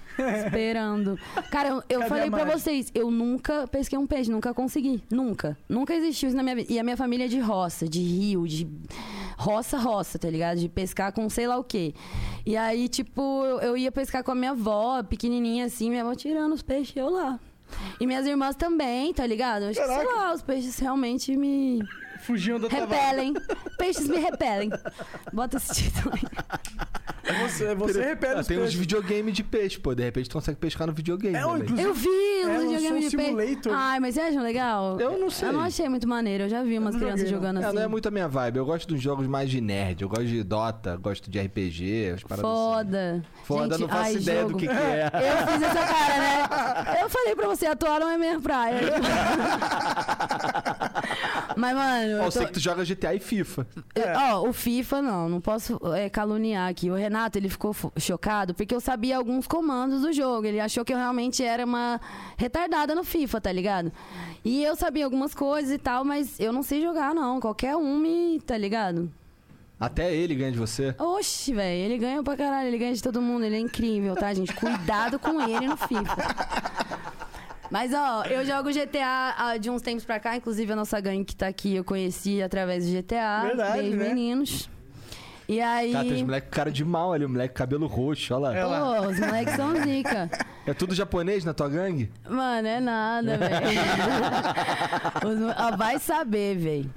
Esperando. Cara, eu, eu falei pra vocês, eu nunca pesquei um peixe, nunca consegui. Nunca. Nunca existiu isso na minha vida. E a minha família é de roça, de rio, de roça, roça, tá ligado? De pescar com sei lá o quê. E aí, tipo, eu, eu ia pescar com a minha avó, pequenininha assim, minha avó tirando os peixes e eu lá. E minhas irmãs também, tá ligado? Acho que, sei lá, os peixes realmente me Fugiam da repelem. Peixes me repelem. Bota esse título aí. Você, você repele Ah, os tem uns peixes. videogame de peixe, pô. De repente tu consegue pescar no videogame. É, inclusive- Eu vi É, um lançou videogame um de peixe. Ai, mas vocês acham legal? Eu não sei. Eu não achei muito maneiro. Eu já vi umas crianças joguei, não. jogando É, assim. não é muito a minha vibe. Eu gosto dos jogos mais de nerd. Eu gosto de Dota, gosto de RPG, as paradas assim. Foda. Foda, Gente, não faço ai, ideia jogo. do que, que é. Eu fiz essa cara, né? Eu falei pra você, atuar não é minha praia. Mas, mano. Eu eu sei tô- que tu joga GTA e FIFA. É. Ó, o FIFA não, não posso é, caluniar aqui. O Renato, ele ficou chocado porque eu sabia alguns comandos do jogo. Ele achou que eu realmente era uma retardada no FIFA, tá ligado? E eu sabia algumas coisas e tal, mas eu não sei jogar, não. Qualquer um me, tá ligado? Até ele ganha de você. Oxi, velho, ele ganha pra caralho, ele ganha de todo mundo, ele é incrível, tá, gente? Cuidado com ele no FIFA. Mas, ó, eu jogo GTA de uns tempos pra cá, inclusive a nossa gangue que tá aqui eu conheci através do GTA. Verdade, Beijo, né? meninos. E aí. Cara, tem uns moleque com cara de mal ali, o moleque com cabelo roxo, olha lá. É. lá. Pô, os moleques são zica. É tudo japonês na tua gangue? Mano, é nada, velho. Os ó, Vai saber, velho.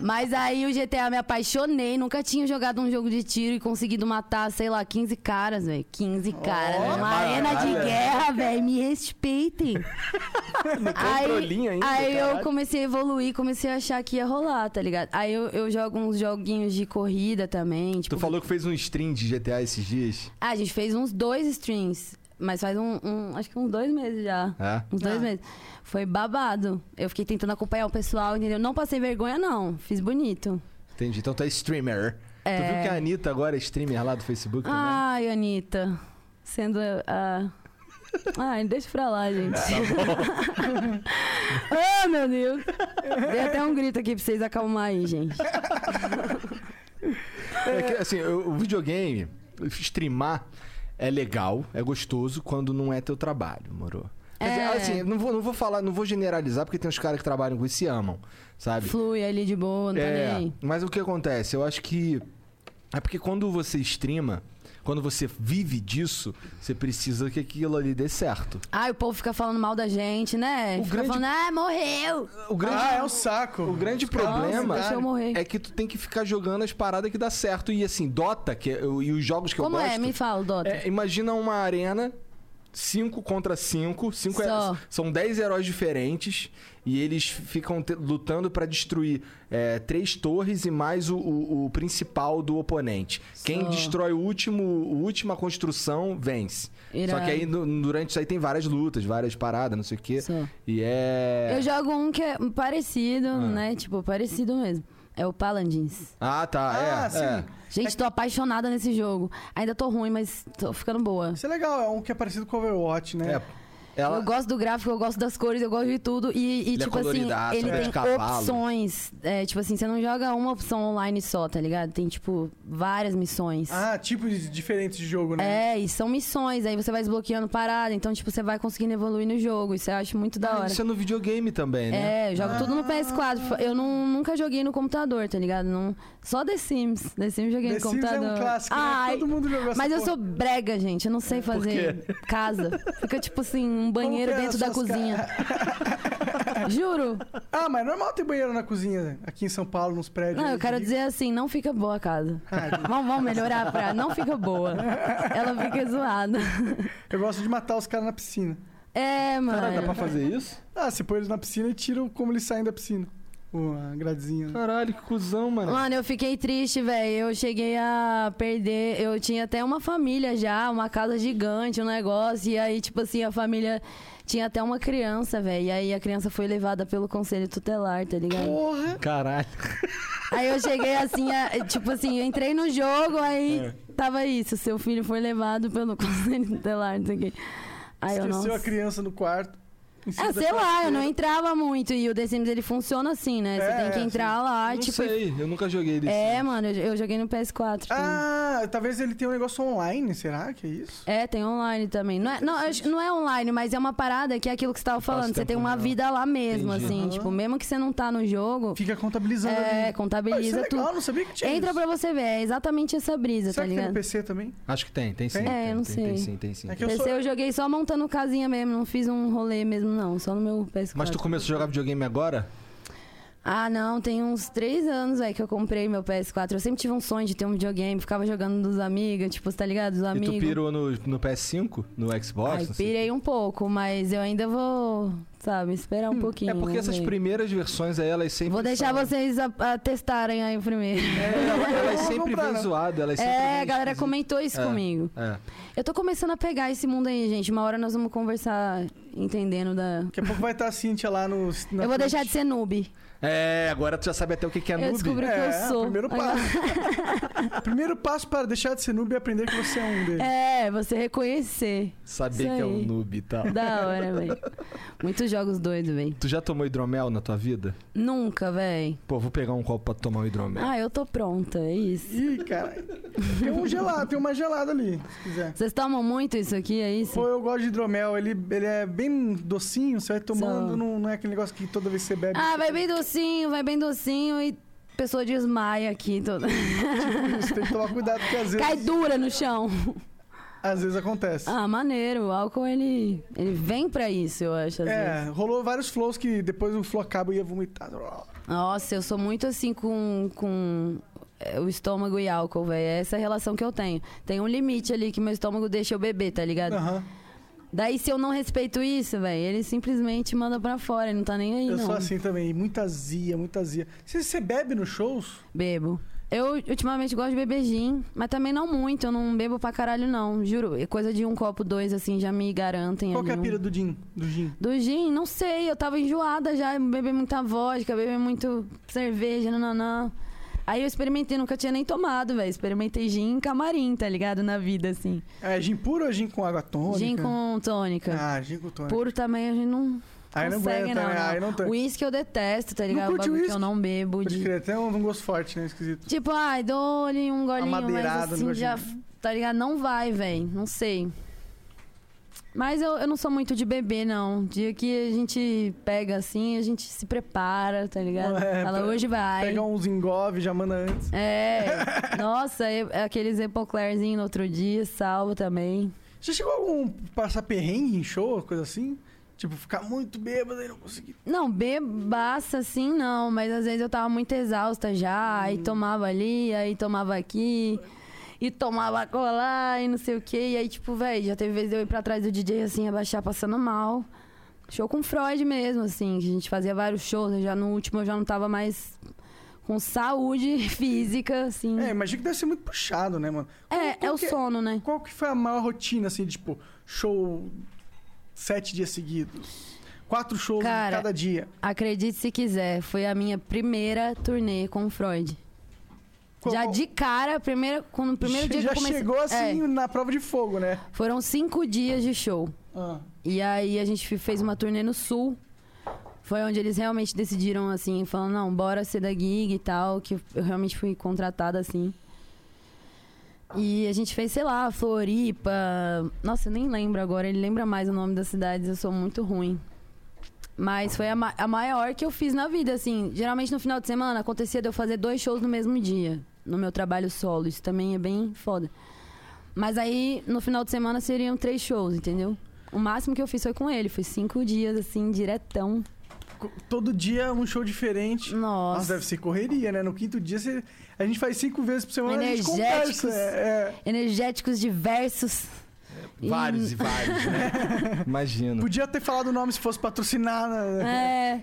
Mas aí o GTA me apaixonei. Nunca tinha jogado um jogo de tiro e conseguido matar, sei lá, 15 caras, velho. 15 caras. Uma maravilha. arena de guerra, velho. Me respeitem. aí ainda, aí eu comecei a evoluir, comecei a achar que ia rolar, tá ligado? Aí eu, eu jogo uns joguinhos de corrida também. Tipo, Tu falou que fez um stream de GTA esses dias. ah, a gente fez uns dois streams. Mas faz um, um- Acho que uns dois meses já. É? Uns dois Ah. meses. Foi babado. Eu fiquei tentando acompanhar o pessoal, entendeu? Não passei vergonha, não. Fiz bonito. Entendi. Então tu é streamer. Tu É. viu que a Anitta agora é streamer lá do Facebook também? Ai, Anitta. Sendo a. Ai, deixa pra lá, gente. ah, meu Deus. Dei até um grito aqui pra vocês acalmar aí, gente. É que, assim, o o videogame, streamar é legal, é gostoso quando não é teu trabalho, moro? É. assim, não vou, não vou falar, não vou generalizar, porque tem uns caras que trabalham com isso e se amam, sabe? Flui ali de boa, não tá nem É, aí. mas o que acontece? Eu acho que. É porque quando você streama, quando você vive disso, você precisa que aquilo ali dê certo. Ai, o povo fica falando mal da gente, né? O fica grande- falando, ah, morreu. O grande, Ah, é o saco. o grande caras problema Deixa eu morrer. é que tu tem que ficar jogando as paradas que dá certo. E assim, Dota, que é- e os jogos que Como eu gosto. é? Me fala, Dota. É, imagina uma arena 5 contra 5. Cinco é- são 10 heróis diferentes. E eles ficam lutando pra destruir é, três torres e mais o, o- o principal do oponente. Quem destrói o último, a última construção vence. Só que aí durante isso aí tem várias lutas, várias paradas, não sei o quê. Só. E é. Eu jogo um que é parecido, Ah. né? Tipo, parecido mesmo. É o Paladins. Ah, tá. Ah, é, sim. é. Gente, tô apaixonada nesse jogo. Ainda tô ruim, mas tô ficando boa. Isso é legal, é um que é parecido com o Overwatch, né? É. Ela... Eu gosto do gráfico, eu gosto das cores, eu gosto de tudo. E, e, Ele é tipo assim, ele né? De tem cavalo. opções. É, tipo assim, você não joga uma opção online só, tá ligado? Tem, tipo, várias missões. Ah, tipos diferentes de jogo, né? É, e são missões, aí você vai desbloqueando parada, então, tipo, você vai conseguindo evoluir no jogo. Isso eu acho muito da Ah, hora. isso é no videogame também, né? É, eu jogo tudo no PS4. Eu não, nunca joguei no computador, tá ligado? Não, só The Sims. The Sims eu joguei The no Sims computador. é um clássico, né? Ai, Todo mundo jogou mas eu porra. sou brega, gente. Eu não sei fazer casa. Fica tipo assim, um banheiro é dentro da cozinha. Juro. Ah, mas é normal ter banheiro na cozinha né? aqui em São Paulo, nos prédios. Não, eu quero dizer assim, não fica boa a casa. Ah, Vamos, vamos melhorar pra. Não fica boa. Ela fica zoada. Eu gosto de matar os caras na piscina. É, mano. Caralho, dá pra fazer isso? Ah, você põe eles na piscina e tira como eles saem da piscina. O- A gradezinha. Caralho, que cuzão, mano. Mano, eu fiquei triste, velho. Eu cheguei a perder. Eu tinha até uma família já, uma casa gigante, um negócio. E aí, tipo assim, a família tinha até uma criança, velho. E aí a criança foi levada pelo conselho tutelar, tá ligado? Porra! Caralho. Aí eu cheguei assim, a- tipo assim, eu entrei no jogo, aí tava isso. Seu filho foi levado pelo conselho tutelar, não sei o quê. Aí eu Esqueceu não. a criança no quarto. Ah, sei lá, eu não entrava muito. E o The Sims, ele funciona assim, né? Você É, tem que entrar lá, não tipo. sei, eu nunca joguei desse. É, mano, eu, eu joguei no PS4. também. Ah, talvez ele tenha um negócio online, será que é isso? É, tem online também. Não é, não, acho- não é online, mas é uma parada que é aquilo que você tava falando. Você tem uma vida lá mesmo, Entendi. assim. Tipo, mesmo que você não tá no jogo, Fica contabilizando é, ali. Ah, isso contabiliza é legal, tudo. não sabia que tinha Entra isso. pra você ver, é exatamente essa brisa, Será tá que tem no ligado? PC também? Acho que tem, tem sim. Tem? É, tem, eu não tem, sei. Tem sim, tem sim. É que eu PC sou- eu joguei só montando casinha mesmo, não fiz um rolê mesmo, não. Só no meu PS4. Mas tu começou a jogar videogame agora? Ah, não, tem uns três anos aí que eu comprei meu PS4. Eu sempre tive um sonho de ter um videogame, ficava jogando dos amigos, tipo, tá ligado? Dos E amigos. tu pirou no, no PS5? No Xbox? Ai, pirei um pouco, mas eu ainda vou, sabe, esperar um pouquinho. É porque essas ver. primeiras versões aí, elas sempre Vou deixar são- vocês a, a testarem aí primeiro. É, ela- elas sempre vêm né? zoadas, elas sempre É, a galera comentou isso É. comigo. É. Eu tô começando a pegar esse mundo aí, gente. Uma hora nós vamos conversar entendendo da. Daqui a pouco vai estar a Cintia lá no. eu vou deixar Twitch. de ser noob. É, agora tu já sabe até o que que é eu noob. descobri o que É, eu sou. primeiro passo. primeiro passo para deixar de ser noob é aprender que você é um deles. É, você reconhecer. Saber que é um noob e tal. Da hora, velho. Muitos jogos doidos, velho. Tu já tomou hidromel na tua vida? Nunca, velho. Pô, vou pegar um copo pra tomar um hidromel. Ah, eu tô pronta, é isso. Ih, cara. Tem um gelado, tem uma gelada ali, se quiser. Vocês tomam muito isso aqui, é isso? Pô, eu gosto de hidromel, ele, ele é bem docinho, você vai tomando, Só. não, não é aquele negócio que toda vez que você bebe. Ah, vai bem docinho, vai bem docinho e a pessoa desmaia aqui. Toda... Você tem que tomar cuidado, porque às vezes, Cai dura no chão. às vezes acontece. Ah, maneiro. O álcool, ele, ele vem pra isso, eu acho. é, vezes. rolou vários flows que depois o flow acaba e ia vomitar. Nossa, eu sou muito assim com, com é, o estômago e álcool, velho. É essa a relação que eu tenho. Tem um limite ali que meu estômago deixa eu beber, tá ligado? Aham. Daí, se eu não respeito isso, velho, ele simplesmente manda pra fora. Ele não tá nem aí, Eu não. sou assim também, muita azia, muita azia. Você, você bebe nos shows? Bebo. Eu ultimamente gosto de beber gin, mas também não muito. Eu não bebo pra caralho, não. Juro. É coisa de um copo, dois, assim, já me garantem. Qual que é a pira do gin? Do gin? Do gin, não sei. Eu tava enjoada já. Beber muita vodka, beber muito cerveja, nananã. Aí eu experimentei, nunca tinha nem tomado, velho. Experimentei gin em camarim, tá ligado? Na vida, assim. É gin puro ou gin com água tônica? Gin com tônica. Ah, gin com tônica. Puro também a gente não Aí não consegue, não. né? não. Aí não tem. Whisky eu detesto, tá ligado? O curte bagulho que eu não bebo. Pode De... crer, tem um, um gosto forte, né? Esquisito. Tipo, ai, dou ali um golinho, mas assim, já, tá ligado? Não vai, velho. Não sei. Mas eu, eu não sou muito de beber, não. Dia que a gente pega assim, a gente se prepara, tá ligado? É, Fala, hoje vai. Pega uns engove, já manda antes. É. Nossa, e- aqueles Epoclerzinho no outro dia, salvo também. Já chegou algum passar perrengue em show, coisa assim? Tipo, ficar muito bêbado e não conseguir. Não, bebaça assim não, mas às vezes eu tava muito exausta já, aí Hum. tomava ali, aí tomava aqui, e tomava colar e não sei o que, e aí tipo, velho, já teve vez de eu ir pra trás do DJ assim, abaixar passando mal. Show com Freud mesmo, assim, que a gente fazia vários shows, eu já no último eu já não tava mais com saúde física, assim. É, imagina que deve ser muito puxado, né, mano? Qual- É, qual é o que sono, né? Qual que foi a maior rotina, assim, de, tipo, show sete dias seguidos? Quatro shows Cara, cada dia. Acredite se quiser, foi a minha primeira turnê com o Freud. Qual- Já de cara, primeiro, quando, no primeiro dia já que eu comecei... chegou assim É, na prova de fogo, né? foram cinco dias de show. Ah. E aí a gente fe- fez uma turnê no Sul. Foi onde eles realmente decidiram, assim, falando, não, bora ser da gig e tal, que eu realmente fui contratada, assim. E a gente fez, sei lá, Floripa. Nossa, eu nem lembro agora, ele lembra mais o nome das cidades, eu sou muito ruim. Mas foi a, ma- a maior que eu fiz na vida, assim. Geralmente no final de semana acontecia de eu fazer dois shows no mesmo dia, no meu trabalho solo. Isso também é bem foda. Mas aí, no final de semana, seriam três shows, entendeu? O máximo que eu fiz foi com ele. Foi cinco dias, assim, diretão. Todo dia um show diferente. Nossa, Nossa. deve ser correria, né? No quinto dia você... a gente faz cinco vezes por semana a gente Energéticos. conversa. É, é. Energéticos diversos. E- Vários e vários, né? Imagino. Podia ter falado o nome se fosse patrocinar. né? É,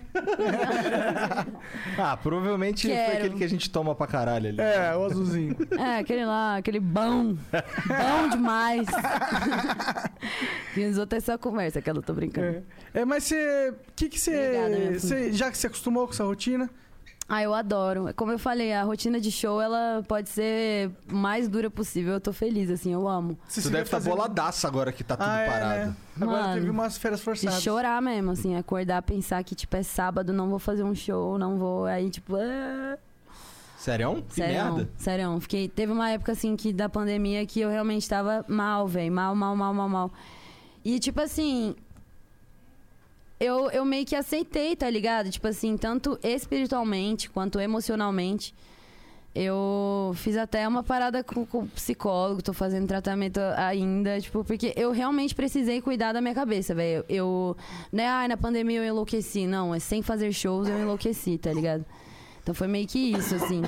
Ah, provavelmente foi Quero. aquele que a gente toma pra caralho ali. É, o azulzinho. é, aquele lá, aquele bom. Bom demais. e os outros é só conversa, que eu tô brincando. É, é, mas você. O que, que você- Já que você acostumou com essa rotina? Ah, eu adoro. Como eu falei, a rotina de show, ela pode ser mais dura possível. Eu tô feliz, assim, eu amo. Você deve estar fazendo- boladaço agora que tá tudo Ah, é, parado. né? Agora Mano, teve umas férias De forçadas. chorar mesmo, assim, acordar, pensar que, tipo, é sábado, não vou fazer um show, não vou. Aí, tipo, ah... Sério? Que Sério, merda. sério. Fiquei, teve uma época assim que da pandemia que eu realmente tava mal, velho. Mal, mal, mal, mal, mal. E tipo assim. Eu, eu meio que aceitei, tá ligado? Tipo assim, tanto espiritualmente quanto emocionalmente. Eu fiz até uma parada com, o psicólogo, tô fazendo tratamento ainda, tipo, porque eu realmente precisei cuidar da minha cabeça, velho. Eu, né, ai, na pandemia eu enlouqueci. Não, é sem fazer shows eu enlouqueci, tá ligado? Então foi meio que isso, assim.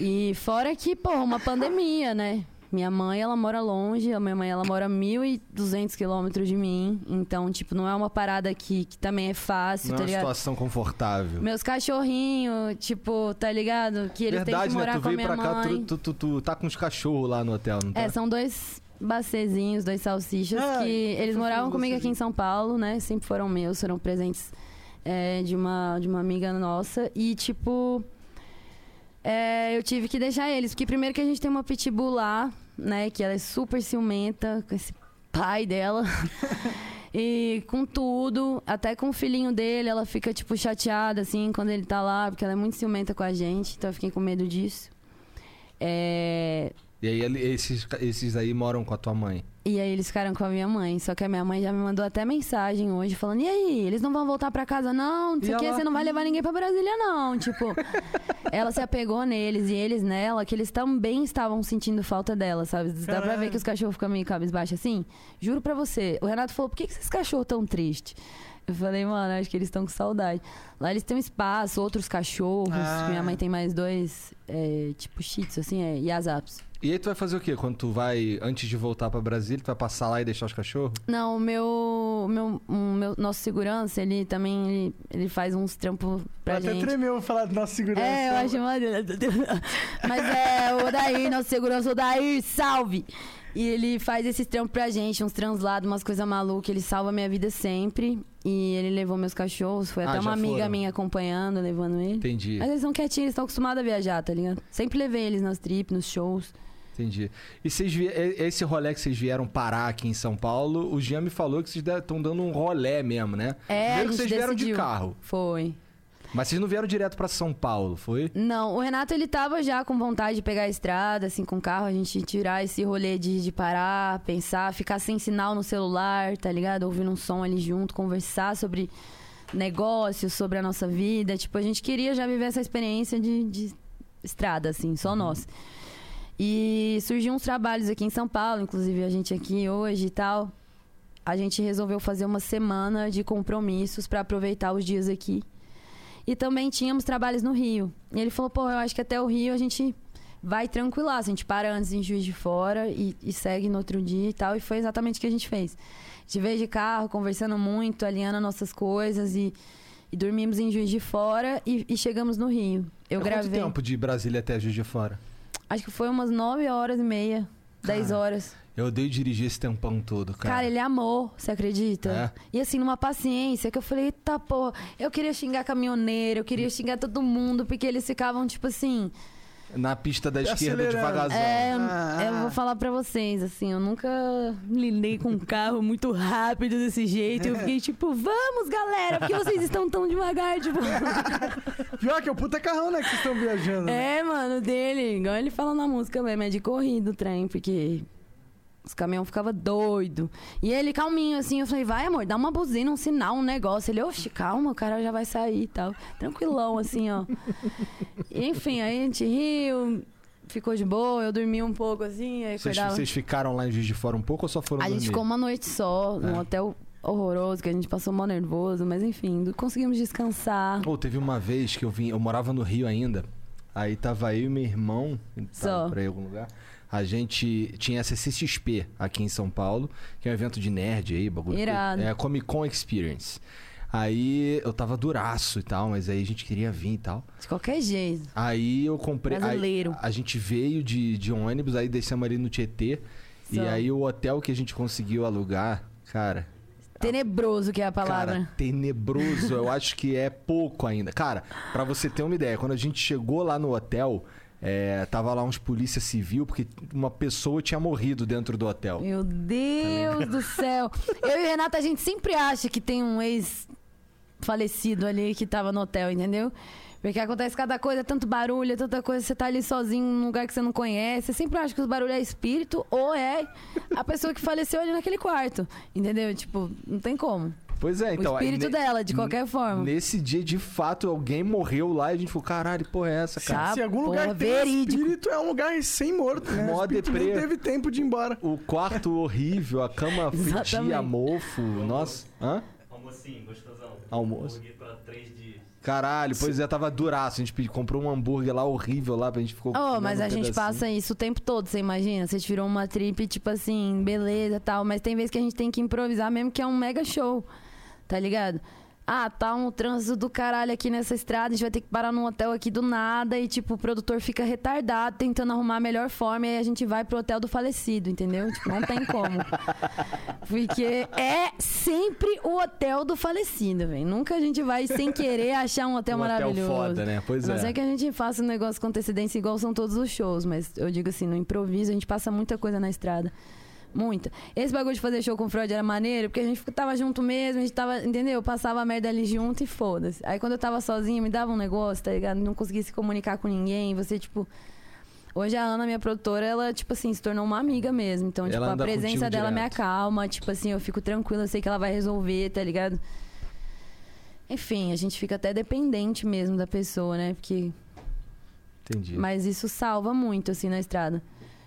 E fora que, pô, uma pandemia, né? Minha mãe, ela mora longe, a minha mãe, ela mora 1.200 quilômetros de mim. Então, tipo, não é uma parada que, que também é fácil, Não é tá uma ligado? situação confortável. Meus cachorrinhos, tipo, tá ligado? Que eles Verdade, têm que morar né? Tu com a minha pra cá, tu, tu, tu, tu tá com os cachorros lá no hotel, não tá? É, são dois bacezinhos, dois salsichas, Ah, que eles eu moravam comigo aqui em. São Paulo, né? Sempre foram meus, foram presentes é, de, uma, de uma amiga nossa. E, tipo, é, eu tive que deixar eles. Porque primeiro que a gente tem uma pitbull lá, né? Que ela é super ciumenta, com esse pai dela. E com tudo, até com o filhinho dele, ela fica, tipo, chateada, assim, quando ele tá lá, porque ela é muito ciumenta com a gente, então eu fiquei com medo disso. É, E aí ele- esses, esses aí moram com a tua mãe. E aí eles ficaram com a minha mãe. Só que a minha mãe já me mandou até mensagem hoje falando: E aí, eles não vão voltar pra casa, não? Não sei E o que, você não vai levar ninguém pra Brasília, não. Tipo, ela se apegou neles e eles nela, que eles também estavam sentindo falta dela, sabe? Dá pra Caralho. ver que os cachorros ficam meio cabisbaixos assim? Juro pra você. O Renato falou: Por que, que esses cachorros tão tristes? Eu falei, mano, acho que eles estão com saudade. Lá eles têm um espaço, outros cachorros. Ah. Minha mãe tem mais dois, é, tipo, shih tzu, assim, é, Yazaps. E aí tu vai fazer o quê? Quando tu vai, antes de voltar pra Brasília, tu vai passar lá e deixar os cachorros? Não, o meu, o meu, o meu nosso segurança, ele também ele, ele faz uns trampos pra Até gente. tremeu falar de nossa segurança. É, eu acho maneiro. Mas é, o Odair, nosso segurança, Odair, salve! E ele faz esses trampos pra gente, uns translados, umas coisas malucas. Ele salva a minha vida sempre. E ele levou meus cachorros. Foi Ah, até uma amiga foram. minha acompanhando, levando ele. Entendi, Mas eles são quietinhos, eles estão acostumados a viajar, tá ligado? Sempre levei eles nas trips, nos shows. Entendi. E vocês esse rolê que vocês vieram parar aqui em São Paulo, o Jean me falou que vocês estão dando um rolê mesmo, né? É, Primeiro que vocês vieram de decidiu. carro. Foi. Mas vocês não vieram direto pra São Paulo, foi? Não, o Renato ele tava já com vontade de pegar a estrada, assim, com o carro, a gente tirar esse rolê de, de parar, pensar, ficar sem sinal no celular, tá ligado? Ouvindo um som ali junto, conversar sobre negócios, sobre a nossa vida. Tipo, a gente queria já viver essa experiência de, de estrada, assim, só nós. E surgiu uns trabalhos aqui em São Paulo, inclusive a gente aqui hoje e tal. A gente resolveu fazer uma semana de compromissos pra aproveitar os dias aqui. E também tínhamos trabalhos no Rio. E ele falou, pô, eu acho que até o Rio a gente vai tranquilar. A gente para antes em Juiz de Fora e, e segue no outro dia e tal. E foi exatamente o que a gente fez. A gente veio de carro, conversando muito, alinhando nossas coisas e, e dormimos em Juiz de Fora e, e chegamos no Rio. Eu É gravei. Quanto tempo de Brasília até Juiz de Fora? Acho que foi umas nove horas e meia. 10 horas. Eu odeio dirigir esse tempão todo, cara. Cara, ele amou, você acredita? É. E assim, numa paciência que eu falei, eita porra, eu queria xingar caminhoneiro, eu queria xingar todo mundo, porque eles ficavam, tipo assim. Na pista da Tá esquerda, devagarzão. É, Ah. eu vou falar pra vocês, assim, eu nunca lidei com um carro muito rápido desse jeito. Eu fiquei tipo, vamos, galera, porque vocês estão tão devagar, tipo. Pior que é o puta carrão, né? Que vocês estão viajando. né? É, mano, dele. Igual ele fala na música mesmo, é de corrida o trem, porque os caminhões ficavam doido. E ele calminho, assim, eu falei, vai, amor, dá uma buzina, um sinal, um negócio. Ele, oxe, calma, o cara já vai sair e tal. Tranquilão, assim, ó. Enfim, aí a gente riu, ficou de boa, eu dormi um pouco, assim, aí Vocês, vocês ficaram lá em Juiz de Fora um pouco ou só foram A gente dormir? ficou uma noite só, num É. hotel horroroso, que a gente passou mal nervoso, mas enfim, conseguimos descansar. Ou teve uma vez que eu vim, eu morava no Rio ainda. Aí tava eu e meu irmão, Só. tava pra ir em algum lugar. A gente tinha a CCXP aqui em São Paulo, que é um evento de nerd aí, bagulho. Irado. É Comic Con Experience. Aí eu tava duraço e tal, mas aí a gente queria vir e tal. De qualquer jeito. Aí eu comprei. aí Brasileiro. a gente veio de, de ônibus, aí descemos ali no Tietê. E Só. aí o hotel que a gente conseguiu alugar, cara. Tenebroso que é a palavra. Cara, tenebroso, eu acho que é pouco ainda. Cara, pra você ter uma ideia, quando a gente chegou lá no hotel, é, tava lá uns polícia civil, porque uma pessoa tinha morrido dentro do hotel. Meu Deus do céu. Eu e o Renato, a gente sempre acha que tem um ex falecido ali que tava no hotel, entendeu? Porque acontece cada coisa, tanto barulho, tanta coisa, você tá ali sozinho num lugar que você não conhece. Você sempre acha que os barulhos é espírito ou é a pessoa que faleceu ali naquele quarto. Entendeu? Tipo, não tem como. Pois é, então. o aí espírito ne- dela, de qualquer forma. Nesse dia, de fato, alguém morreu lá e a gente falou: caralho, porra, é essa, cara? Se algum porra, lugar tem verídico. espírito, é um lugar sem morto, né? Mó deprê. teve tempo de ir embora. O quarto horrível, a cama fedia, mofo. Nossa. Hã? Almocinho, gostosão. Almoço. Hambúrguer pra três dias. Caralho, pois é, tava duraço. A gente pediu- comprou um hambúrguer lá horrível lá, pra gente ficou. Oh, mas um a gente passa isso o tempo todo, você imagina? Você tirou uma trip, tipo assim, beleza e tal. Mas tem vezes que a gente tem que improvisar mesmo, que é um mega show. Tá ligado? Ah, tá um trânsito do caralho aqui nessa estrada, a gente vai ter que parar num hotel aqui do nada e, tipo, o produtor fica retardado tentando arrumar a melhor forma e aí a gente vai pro hotel do falecido, entendeu? Tipo, não tem como. Porque é sempre o hotel do falecido, velho. Nunca a gente vai sem querer achar um hotel Um hotel maravilhoso. foda, né? Pois a não é. que a gente faça um negócio com antecedência igual são todos os shows, mas eu digo assim, no improviso a gente passa muita coisa na estrada. Muita. Esse bagulho de fazer show com o Freud era maneiro, porque a gente tava junto mesmo, a gente tava, entendeu? Eu passava a merda ali junto e foda-se. Aí quando eu tava sozinha, me dava um negócio, tá ligado? Não conseguia se comunicar com ninguém, você, tipo. Hoje a Ana, minha produtora, ela, tipo assim, se tornou uma amiga mesmo. Então, Ela tipo, a presença dela me direto. acalma, tipo assim, eu fico tranquila, eu sei que ela vai resolver, tá ligado? Enfim, a gente fica até dependente mesmo da pessoa, né? Porque Entendi. mas isso salva muito, assim, na estrada.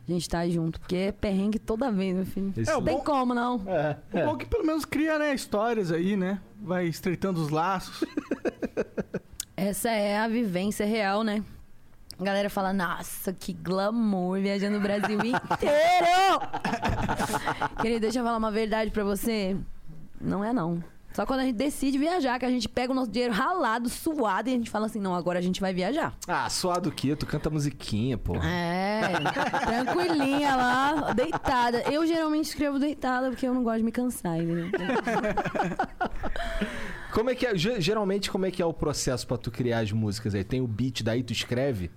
A gente tá junto. Porque é perrengue toda vez, meu filho. Esse- É, Não tem bom- como, não. É, O bom que pelo menos cria, né, histórias aí, né? Vai estreitando os laços. Essa é a vivência real, né? A galera fala, nossa, que glamour, viajando o Brasil inteiro! Querido, deixa eu falar uma verdade pra você. Não é, não. Só quando a gente decide viajar, que a gente pega o nosso dinheiro ralado, suado, e a gente fala assim, não, agora a gente vai viajar. Ah, suado o quê? Tu canta musiquinha, pô. É, tranquilinha lá, deitada. Eu geralmente escrevo deitada porque eu não gosto de me cansar, entendeu? Como é que é? ge- Geralmente, como é que é o processo pra tu criar as músicas aí? Tem o beat, daí tu escreve?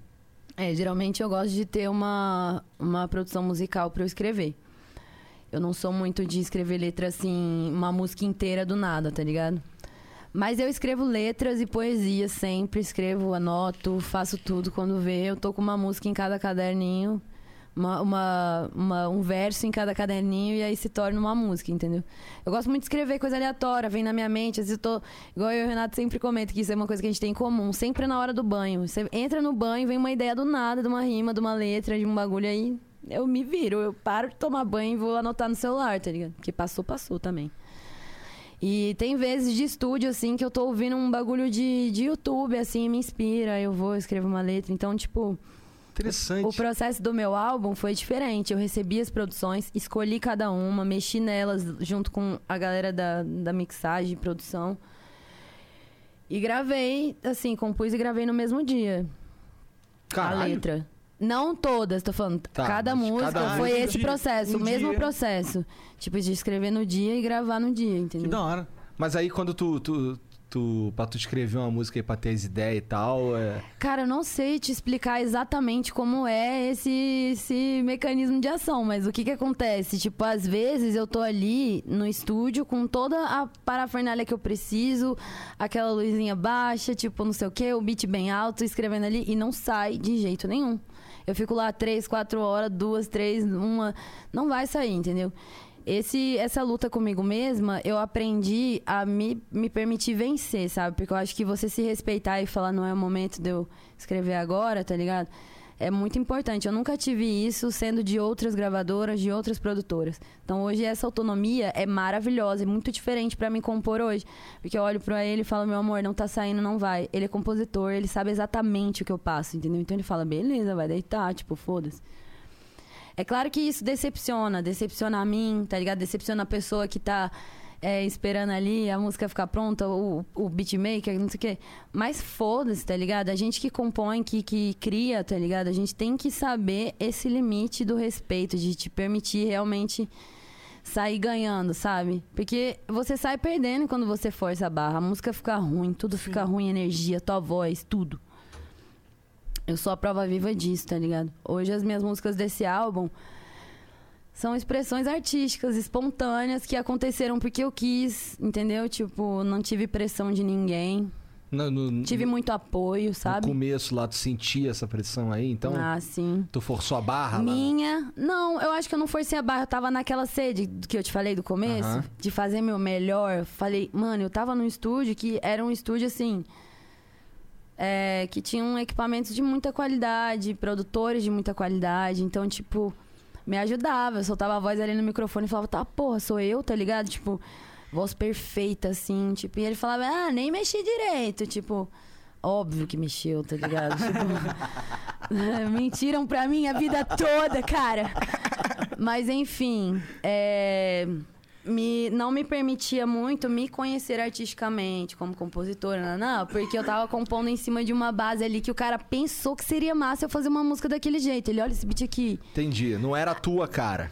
É, geralmente eu gosto de ter uma, uma produção musical pra eu escrever. Eu não sou muito de escrever letra assim, uma música inteira do nada, tá ligado? Mas eu escrevo letras e poesia sempre, escrevo, anoto, faço tudo quando vê. Eu tô com uma música em cada caderninho, uma, uma- uma- um verso em cada caderninho e aí se torna uma música, entendeu? Eu gosto muito de escrever coisa aleatória, vem na minha mente. Às vezes eu tô. Igual eu e o Renato sempre comento que isso é uma coisa que a gente tem em comum, sempre na hora do banho. Você entra no banho, vem uma ideia do nada, de uma rima, de uma letra, de um bagulho aí. Eu me viro, eu paro de tomar banho e vou anotar no celular, tá ligado? Porque passou, passou também. E tem vezes de estúdio, assim, que eu tô ouvindo um bagulho de, de YouTube, assim, me inspira, eu vou, escrevo uma letra. Então, tipo, Interessante. o processo do meu álbum foi diferente. Eu recebi as produções, escolhi cada uma, mexi nelas junto com a galera da, da mixagem e produção. E gravei, assim, compus e gravei no mesmo dia a Caralho. letra. Não todas, tô falando. Tá, cada música cada foi esse dia- processo, o mesmo dia. processo. Tipo, de escrever no dia e gravar no dia, Que entendeu? da hora. Mas aí quando tu, tu, tu. Pra tu escrever uma música aí pra ter as ideias e tal. É... Cara, eu não sei te explicar exatamente como é esse, esse mecanismo de ação, mas o que que acontece? Tipo, às vezes eu tô ali no estúdio com toda a parafernália que eu preciso, aquela luzinha baixa, tipo, não sei o que, o beat bem alto, escrevendo ali, e não sai de jeito nenhum. Eu fico lá três, quatro horas, duas, três, uma. Não vai sair, entendeu? Esse, essa luta comigo mesma, eu aprendi a me, me permitir vencer, sabe? Porque eu acho que você se respeitar e falar não é o momento de eu escrever agora, tá ligado? É muito importante. Eu nunca tive isso sendo de outras gravadoras, de outras produtoras. Então hoje essa autonomia é maravilhosa, é muito diferente pra mim compor hoje. Porque eu olho pra ele e falo, meu amor, não tá saindo, não vai. Ele é compositor, ele sabe exatamente o que eu passo, entendeu? Então ele fala, beleza, vai deitar, tipo, foda-se. É claro que isso decepciona, decepciona a mim, tá ligado? Decepciona a pessoa que tá é, esperando ali a música ficar pronta, o, o beatmaker, não sei o quê. Mas foda-se, tá ligado? A gente que compõe, que, que cria, tá ligado? A gente tem que saber esse limite do respeito, de te permitir realmente sair ganhando, sabe? Porque você sai perdendo quando você força a barra. A música fica ruim, tudo fica ruim, energia, tua voz, tudo. Eu sou a prova viva disso, tá ligado? Hoje as minhas músicas desse álbum são expressões artísticas, espontâneas, que aconteceram porque eu quis, entendeu? Tipo, não tive pressão de ninguém. No, no- Tive muito apoio, no sabe? começo lá, tu sentia essa pressão aí, então Ah, sim. tu forçou a barra lá. Minha. Não, eu acho que eu não forcei a barra. Eu tava naquela sede que eu te falei do começo, Aham. de fazer meu melhor. Falei, mano, eu tava num estúdio que era um estúdio assim. é, que tinham equipamentos de muita qualidade, produtores de muita qualidade. Então, tipo, me ajudava. Eu soltava a voz ali no microfone e falava, tá, porra, sou eu, tá ligado? Tipo, voz perfeita, assim. Tipo, e ele falava, ah, nem mexi direito. Tipo, óbvio que mexeu, tá ligado? Tipo, mentiram pra mim a vida toda, cara. Mas enfim, é, me, não me permitia muito me conhecer artisticamente como compositora, não, não, porque eu tava compondo em cima de uma base ali que o cara pensou que seria massa eu fazer uma música daquele jeito. Ele olha esse beat aqui. Entendi. Não era a tua cara.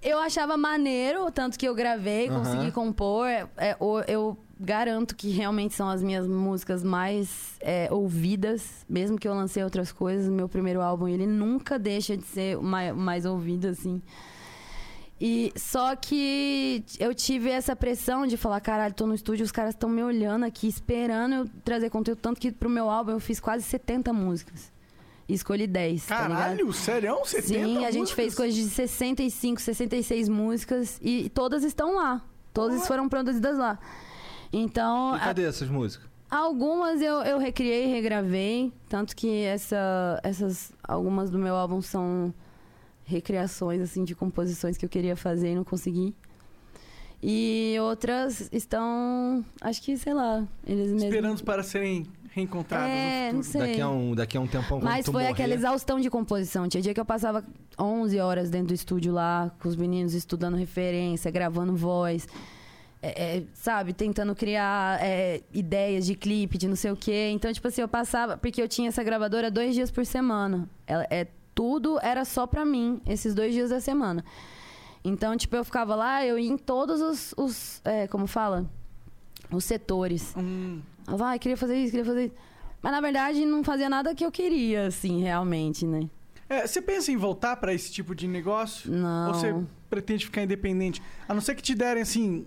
Eu achava maneiro, tanto que eu gravei, Aham. consegui compor. É, eu garanto que realmente são as minhas músicas mais é, ouvidas, mesmo que eu lancei outras coisas. Meu primeiro álbum, ele nunca deixa de ser o mai- mais ouvido, assim. E só que eu tive essa pressão de falar, caralho, tô no estúdio, os caras estão me olhando aqui, esperando eu trazer conteúdo. Tanto que pro meu álbum eu fiz quase 70 músicas. E escolhi 10, tá? Caralho, sério? 70 Sim, a gente músicas? fez coisa de 65, 66 músicas e todas estão lá. Todas foram produzidas lá. Então, E cadê essas músicas? a- algumas eu, eu recriei, regravei. Tanto que essa, essas. Algumas do meu álbum são recriações, assim, de composições que eu queria fazer e não consegui. E outras estão. Acho que, sei lá, eles mesmos. Esperando para serem reencontradas É, no futuro. Daqui a um, daqui a um tempão Mas foi morrer. aquela exaustão de composição. Tinha dia que eu passava 11 horas dentro do estúdio lá, com os meninos estudando referência, gravando voz. é, é, sabe, tentando criar é, ideias de clipe, de não sei o quê. Então, tipo assim, eu passava. Porque eu tinha essa gravadora dois dias por semana. Ela, é, tudo era só pra mim, esses dois dias da semana. Então, tipo, eu ficava lá, eu ia em todos os. os é, como fala? Os setores. Hum, Ela vai, queria fazer isso, queria fazer isso. Mas na verdade não fazia nada que eu queria, assim, realmente, né? é, você pensa em voltar para esse tipo de negócio? Não. Ou você pretende ficar independente? A não ser que te derem, assim,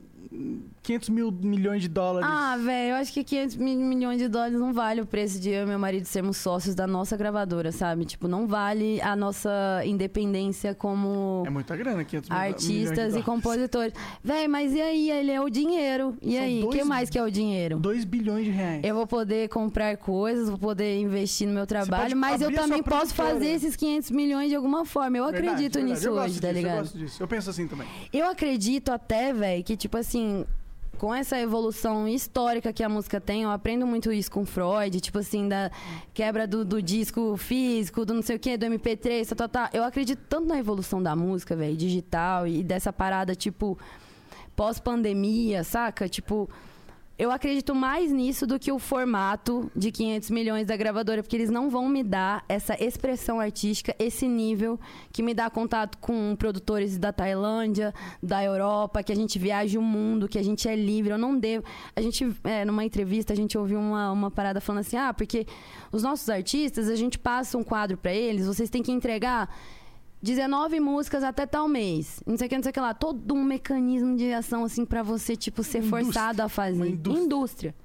500 mil milhões de dólares. Ah, velho, eu acho que 500 mi- milhões de dólares não vale o preço de eu e meu marido sermos sócios da nossa gravadora, sabe? Tipo, não vale a nossa independência como É muita grana, 500 mil artistas e compositores. Véi, mas e aí? Ele é o dinheiro. E São aí? O que mais que é o dinheiro? 2 bilhões de reais. Eu vou poder comprar coisas, vou poder investir no meu trabalho, mas eu também posso fazer esses 500 milhões de alguma forma. Eu Verdade, acredito verdade. nisso Eu hoje, tá disso, ligado? Eu gosto disso. Eu penso assim também. Eu acredito até, velho, que tipo assim, com essa evolução histórica que a música tem, eu aprendo muito isso com Freud, tipo assim, da quebra do, do disco físico, do não sei o que, do MP3, tá, tá, tá. Eu acredito tanto na evolução da música, velho, digital e dessa parada, tipo, pós-pandemia, saca? Tipo, eu acredito mais nisso do que o formato de 500 milhões da gravadora, porque eles não vão me dar essa expressão artística, esse nível que me dá contato com produtores da Tailândia, da Europa, que a gente viaja o mundo, que a gente é livre. Eu não devo. A gente, é, numa entrevista, a gente ouviu uma, uma parada falando assim: ah, porque os nossos artistas, a gente passa um quadro para eles, vocês têm que entregar 19 músicas até tal mês. Não sei o que, não sei o que lá. Todo um mecanismo de ação, assim, pra você, tipo, ser Indústria. forçado a fazer. Uma indústria. indústria.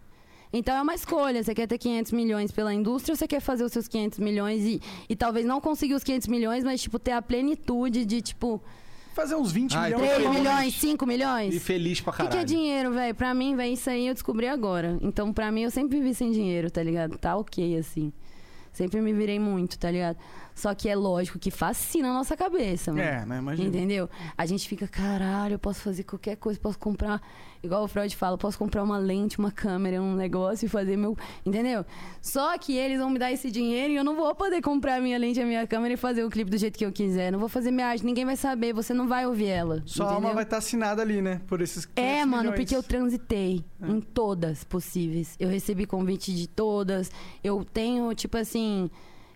Então é uma escolha. Você quer ter 500 milhões pela indústria ou você quer fazer os seus 500 milhões e, e talvez não conseguir os 500 milhões, mas, tipo, ter a plenitude de, tipo, Fazer uns 20 Ai, milhões. 3 pelo menos. milhões, 5 milhões? E feliz pra O que, caralho. que é dinheiro, velho? Pra mim, velho, isso aí eu descobri agora. Então, pra mim, eu sempre vivi sem dinheiro, tá ligado? Tá ok, assim. Sempre me virei muito, tá ligado? Só que é lógico que fascina a nossa cabeça, mano. É, né? Imagina. Entendeu? A gente fica, caralho, eu posso fazer qualquer coisa, posso comprar, igual o Freud fala, posso comprar uma lente, uma câmera, um negócio e fazer meu. Entendeu? Só que eles vão me dar esse dinheiro e eu não vou poder comprar a minha lente, a minha câmera e fazer o clipe do jeito que eu quiser. Não vou fazer minha arte, ninguém vai saber, você não vai ouvir ela. Sua entendeu? alma vai estar assinada ali, né? Por esses 500 É, mano, milhões. porque eu transitei É. em todas possíveis. Eu recebi convite de todas. Eu tenho, tipo assim,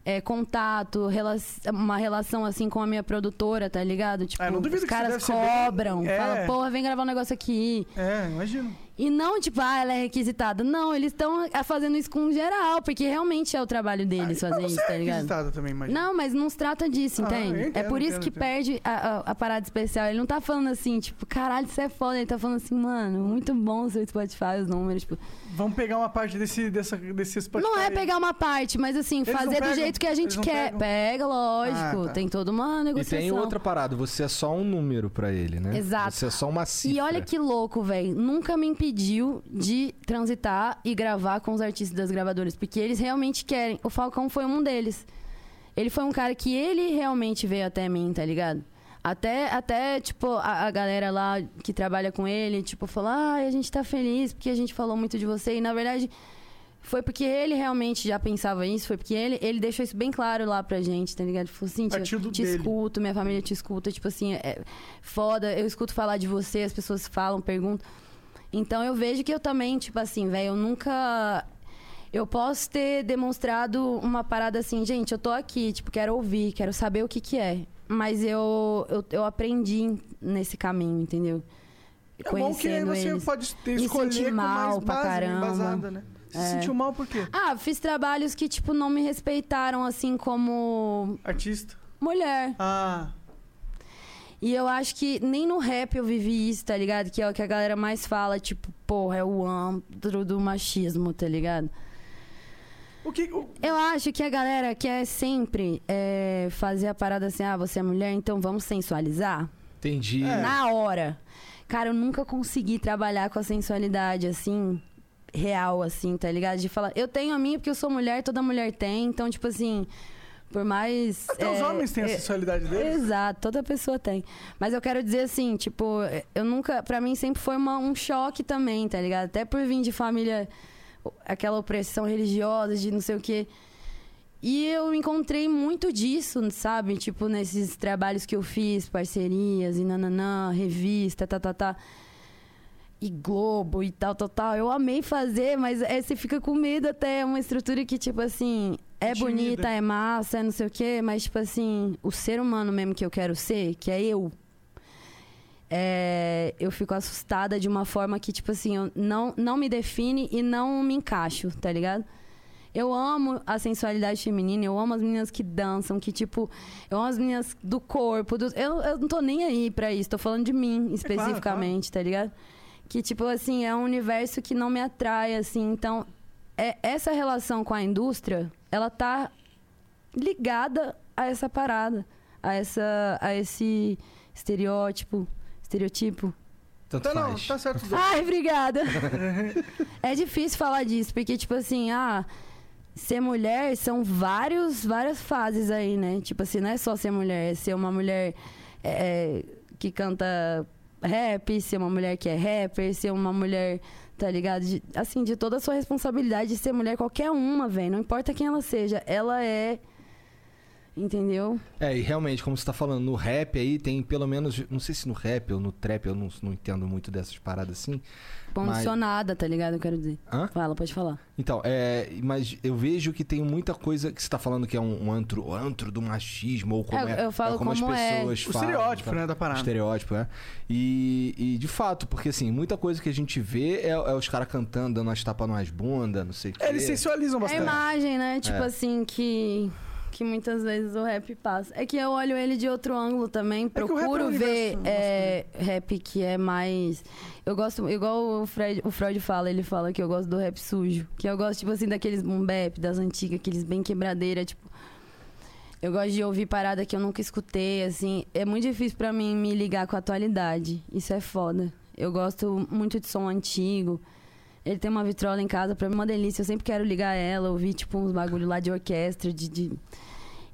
é, contato, rela- uma relação assim com a minha produtora, tá ligado? Tipo, Ah, duvido os caras ser bem- cobram, É. falam, porra, vem gravar um negócio aqui. É, imagino. E não, tipo, ah, ela é requisitada. Não, eles estão fazendo isso com geral, porque realmente é o trabalho deles Ah, fazer isso, você tá é ligado? requisitada também. Não, mas não se trata disso, Ah, entende? eu entendo, é por isso entendo, que entendo. perde a, a- a parada especial. Ele não tá falando assim, tipo, caralho, isso é foda. Ele tá falando assim, mano, muito bom o seu Spotify, os números. Tipo, Vamos pegar uma parte desse, dessa, desse Spotify. não é pegar uma parte, mas assim, Eles fazer do pegam? jeito que a gente quer. pegam? Pega, lógico. Ah, tá. Tem toda uma E negociação. tem outra parada, você é só um número pra ele, né? Exato. Você é só uma cifra. E olha que louco, velho. Nunca me impediu de transitar e gravar com os artistas das gravadoras, porque eles realmente querem. O Falcão foi um deles. Ele foi um cara que ele realmente veio até mim, tá ligado? Até, até tipo, a, a galera lá que trabalha com ele, tipo, falou: ah, a gente tá feliz porque a gente falou muito de você. E na verdade, foi porque ele realmente já pensava isso, foi porque ele, ele deixou isso bem claro lá pra gente, tá ligado? Ele falou assim, te dele. escuto, minha família te escuta, tipo assim, é foda, eu escuto falar de você, as pessoas falam, perguntam. Então eu vejo que eu também, tipo assim, velho, eu nunca. Eu posso ter demonstrado uma parada assim, gente, eu tô aqui, tipo, quero ouvir, quero saber o que que é. Mas eu, eu, eu aprendi nesse caminho, entendeu? É bom que aí você eles. pode ter, Me escolher senti com mal mais pra base, caramba. embasada, né? Você se É. sentiu mal por quê? Ah, fiz trabalhos que, tipo, não me respeitaram, assim, como Artista. mulher. Ah, E eu acho que nem no rap eu vivi isso, tá ligado? Que é o que a galera mais fala, tipo, porra, é o antro do machismo, tá ligado? o que... o- Eu acho que a galera quer sempre é, fazer a parada assim, ah, você é mulher, então vamos sensualizar. Entendi. É. Na hora. Cara, eu nunca consegui trabalhar com a sensualidade, assim, real, assim, tá ligado? De falar, eu tenho a minha porque eu sou mulher, toda mulher tem, então, tipo assim, por mais. Até os é, homens têm a é, sensualidade deles. Exato, toda pessoa tem. Mas eu quero dizer assim, tipo, eu nunca. Pra mim sempre foi uma- um choque também, tá ligado? Até por vir de família, aquela opressão religiosa, de não sei o quê. E eu encontrei muito disso, sabe? Tipo, nesses trabalhos que eu fiz, parcerias e nananã, revista, tá, tá, tá. E Globo e tal, tal, tal. Eu amei fazer, mas é, você fica com medo até. É uma estrutura que, tipo assim, é Intimida. bonita, é massa, é não sei o quê, mas, tipo assim, o ser humano mesmo que eu quero ser, que é eu, é, eu fico assustada de uma forma que, tipo assim, eu não, não me define e não me encaixo, tá ligado? Eu amo a sensualidade feminina, eu amo as meninas que dançam, que, tipo, eu amo as meninas do corpo. do- eu, eu não tô nem aí pra isso, tô falando de mim especificamente, tá ligado? Que, tipo, assim, é um universo que não me atrai, assim. Então, é, essa relação com a indústria, ela tá ligada a essa parada, a, essa, a esse estereótipo, estereotipo. Tanto Tá, não, faz. tá certo. Ai, obrigada. é difícil falar disso, porque, tipo assim, ah, ser mulher são vários, várias fases aí, né? Tipo assim, não é só ser mulher, é ser uma mulher é, que canta rap, ser uma mulher que é rapper, ser uma mulher, tá ligado? De- assim, de toda a sua responsabilidade de ser mulher, qualquer uma, velho. Não importa quem ela seja, ela é. Entendeu? É, e realmente, como você tá falando, no rap aí tem pelo menos. Não sei se no rap ou no trap, eu não, não entendo muito dessas paradas assim. Condicionada, tá ligado? Eu quero dizer. Hã? Fala, pode falar. Então, é. Mas eu vejo que tem muita coisa que você tá falando que é um, um antro, antro do machismo, ou como É, é. eu falo é como, como as é. pessoas O falam. estereótipo, tá? né, da O parada. estereótipo, é. E, e de fato, porque assim, muita coisa que a gente vê é, é os caras cantando, dando as tapas nas bundas, não sei o quê. É, eles sensualizam É a bastante. imagem, né? Tipo É. assim, que. Que muitas vezes o rap passa. É que eu olho ele de outro ângulo também. é Procuro ver universo é, rap que é mais. Eu gosto, igual o Freud, o Freud fala, ele fala que eu gosto do rap sujo. Que eu gosto, tipo assim, daqueles boom bap, das antigas, aqueles bem quebradeira, tipo. Eu gosto de ouvir parada que eu nunca escutei, assim. É muito difícil pra mim me ligar com a atualidade. Isso é foda. Eu gosto muito de som antigo. Ele tem uma vitrola em casa, pra mim é uma delícia. Eu sempre quero ligar ela, ouvir, tipo, uns bagulho lá de orquestra, de... de...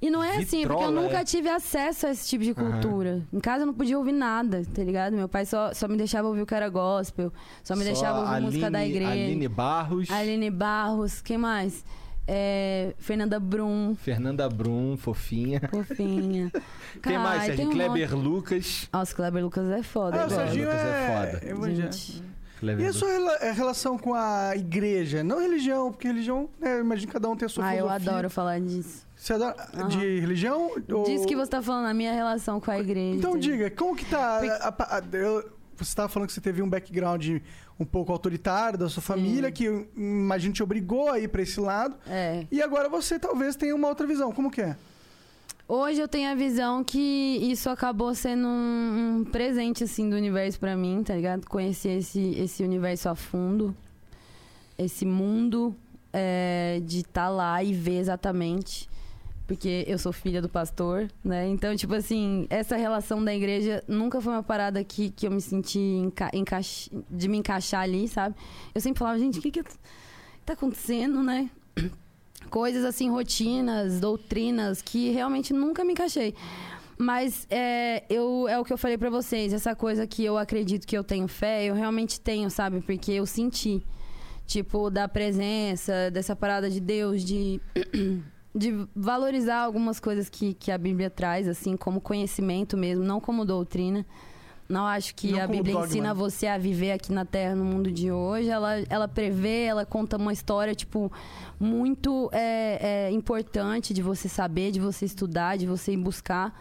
E não é assim, porque eu Vitrola, nunca é? tive acesso a esse tipo de cultura. Em casa eu não podia ouvir nada, tá ligado? Meu pai só, só me deixava ouvir o que era gospel, só me deixava ouvir Aline, música da igreja. Aline Barros, Aline Barros, quem mais? É, Fernanda Brum, Fernanda Brum, fofinha. fofinha. Quem mais, Ai, Sérgio? tem um Kleber monte. Lucas. Nossa, Kleber Lucas é foda. Ah, o. Serginho Lucas é é, foda. evangélico. Gente, E a Lucas. sua rela- a relação com a igreja? Não religião, porque religião, né, eu imagino que cada um tem a sua ah, eu filosofia. adoro falar disso. Você adora Aham. de religião? ou- Diz que você tá falando a minha relação com a igreja. Então diga, como que tá... A- a- a- eu- você estava falando que você teve um background um pouco autoritário da sua família, que eu imagino te obrigou a ir pra esse lado. É. E agora você talvez tenha uma outra visão. Como que é? Hoje eu tenho a visão que isso acabou sendo um, um presente, assim, do universo pra mim, tá ligado? Conhecer esse, esse universo a fundo, esse mundo é, de estar lá e ver exatamente. Porque eu sou filha do pastor, né? Então, tipo assim, essa relação da igreja nunca foi uma parada que, que eu me senti enca encaix- de me encaixar ali, sabe? Eu sempre falava, gente, o que que tá acontecendo, né? Coisas assim, rotinas, doutrinas que realmente nunca me encaixei. Mas é, eu, é o que eu falei pra vocês, essa coisa que eu acredito que eu tenho fé, eu realmente tenho, sabe? Porque eu senti, tipo, da presença, dessa parada de Deus, de, de valorizar algumas coisas que, que a Bíblia traz, assim, como conhecimento mesmo, não como doutrina. Não acho que Não a Bíblia dogma. ensina você a viver aqui na Terra, no mundo de hoje. Ela, ela prevê, ela conta uma história, tipo, muito é, é, importante de você saber, de você estudar, de você ir buscar.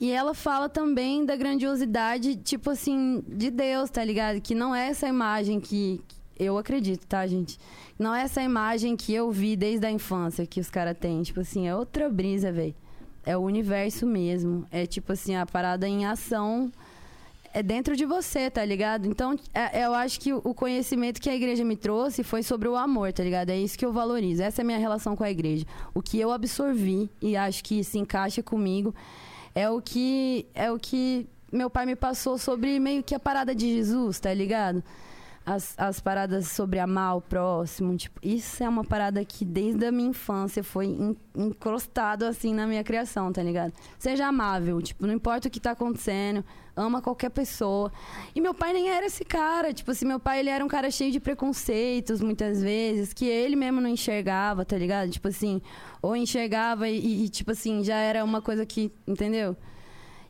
E ela fala também da grandiosidade, tipo assim, de Deus, tá ligado? Que não é essa imagem que. que Eu acredito, tá, gente? Não é essa imagem que eu vi desde a infância que os caras têm. Tipo assim, é outra brisa, velho. É o universo mesmo. É tipo assim, a parada em ação é dentro de você, tá ligado? Então, é- eu acho que o conhecimento que a igreja me trouxe foi sobre o amor, tá ligado? É isso que eu valorizo. Essa é a minha relação com a igreja. O que eu absorvi e acho que se encaixa comigo é o que é o que meu pai me passou sobre meio que a parada de Jesus, tá ligado? As, as paradas sobre amar o próximo, tipo, isso é uma parada que desde a minha infância foi en- encrostado assim na minha criação, tá ligado? Seja amável, tipo, não importa o que tá acontecendo, ama qualquer pessoa. E meu pai nem era esse cara, tipo assim, meu pai ele era um cara cheio de preconceitos muitas vezes, que ele mesmo não enxergava, tá ligado? Tipo assim, ou enxergava e, e, tipo assim, já era uma coisa que, entendeu?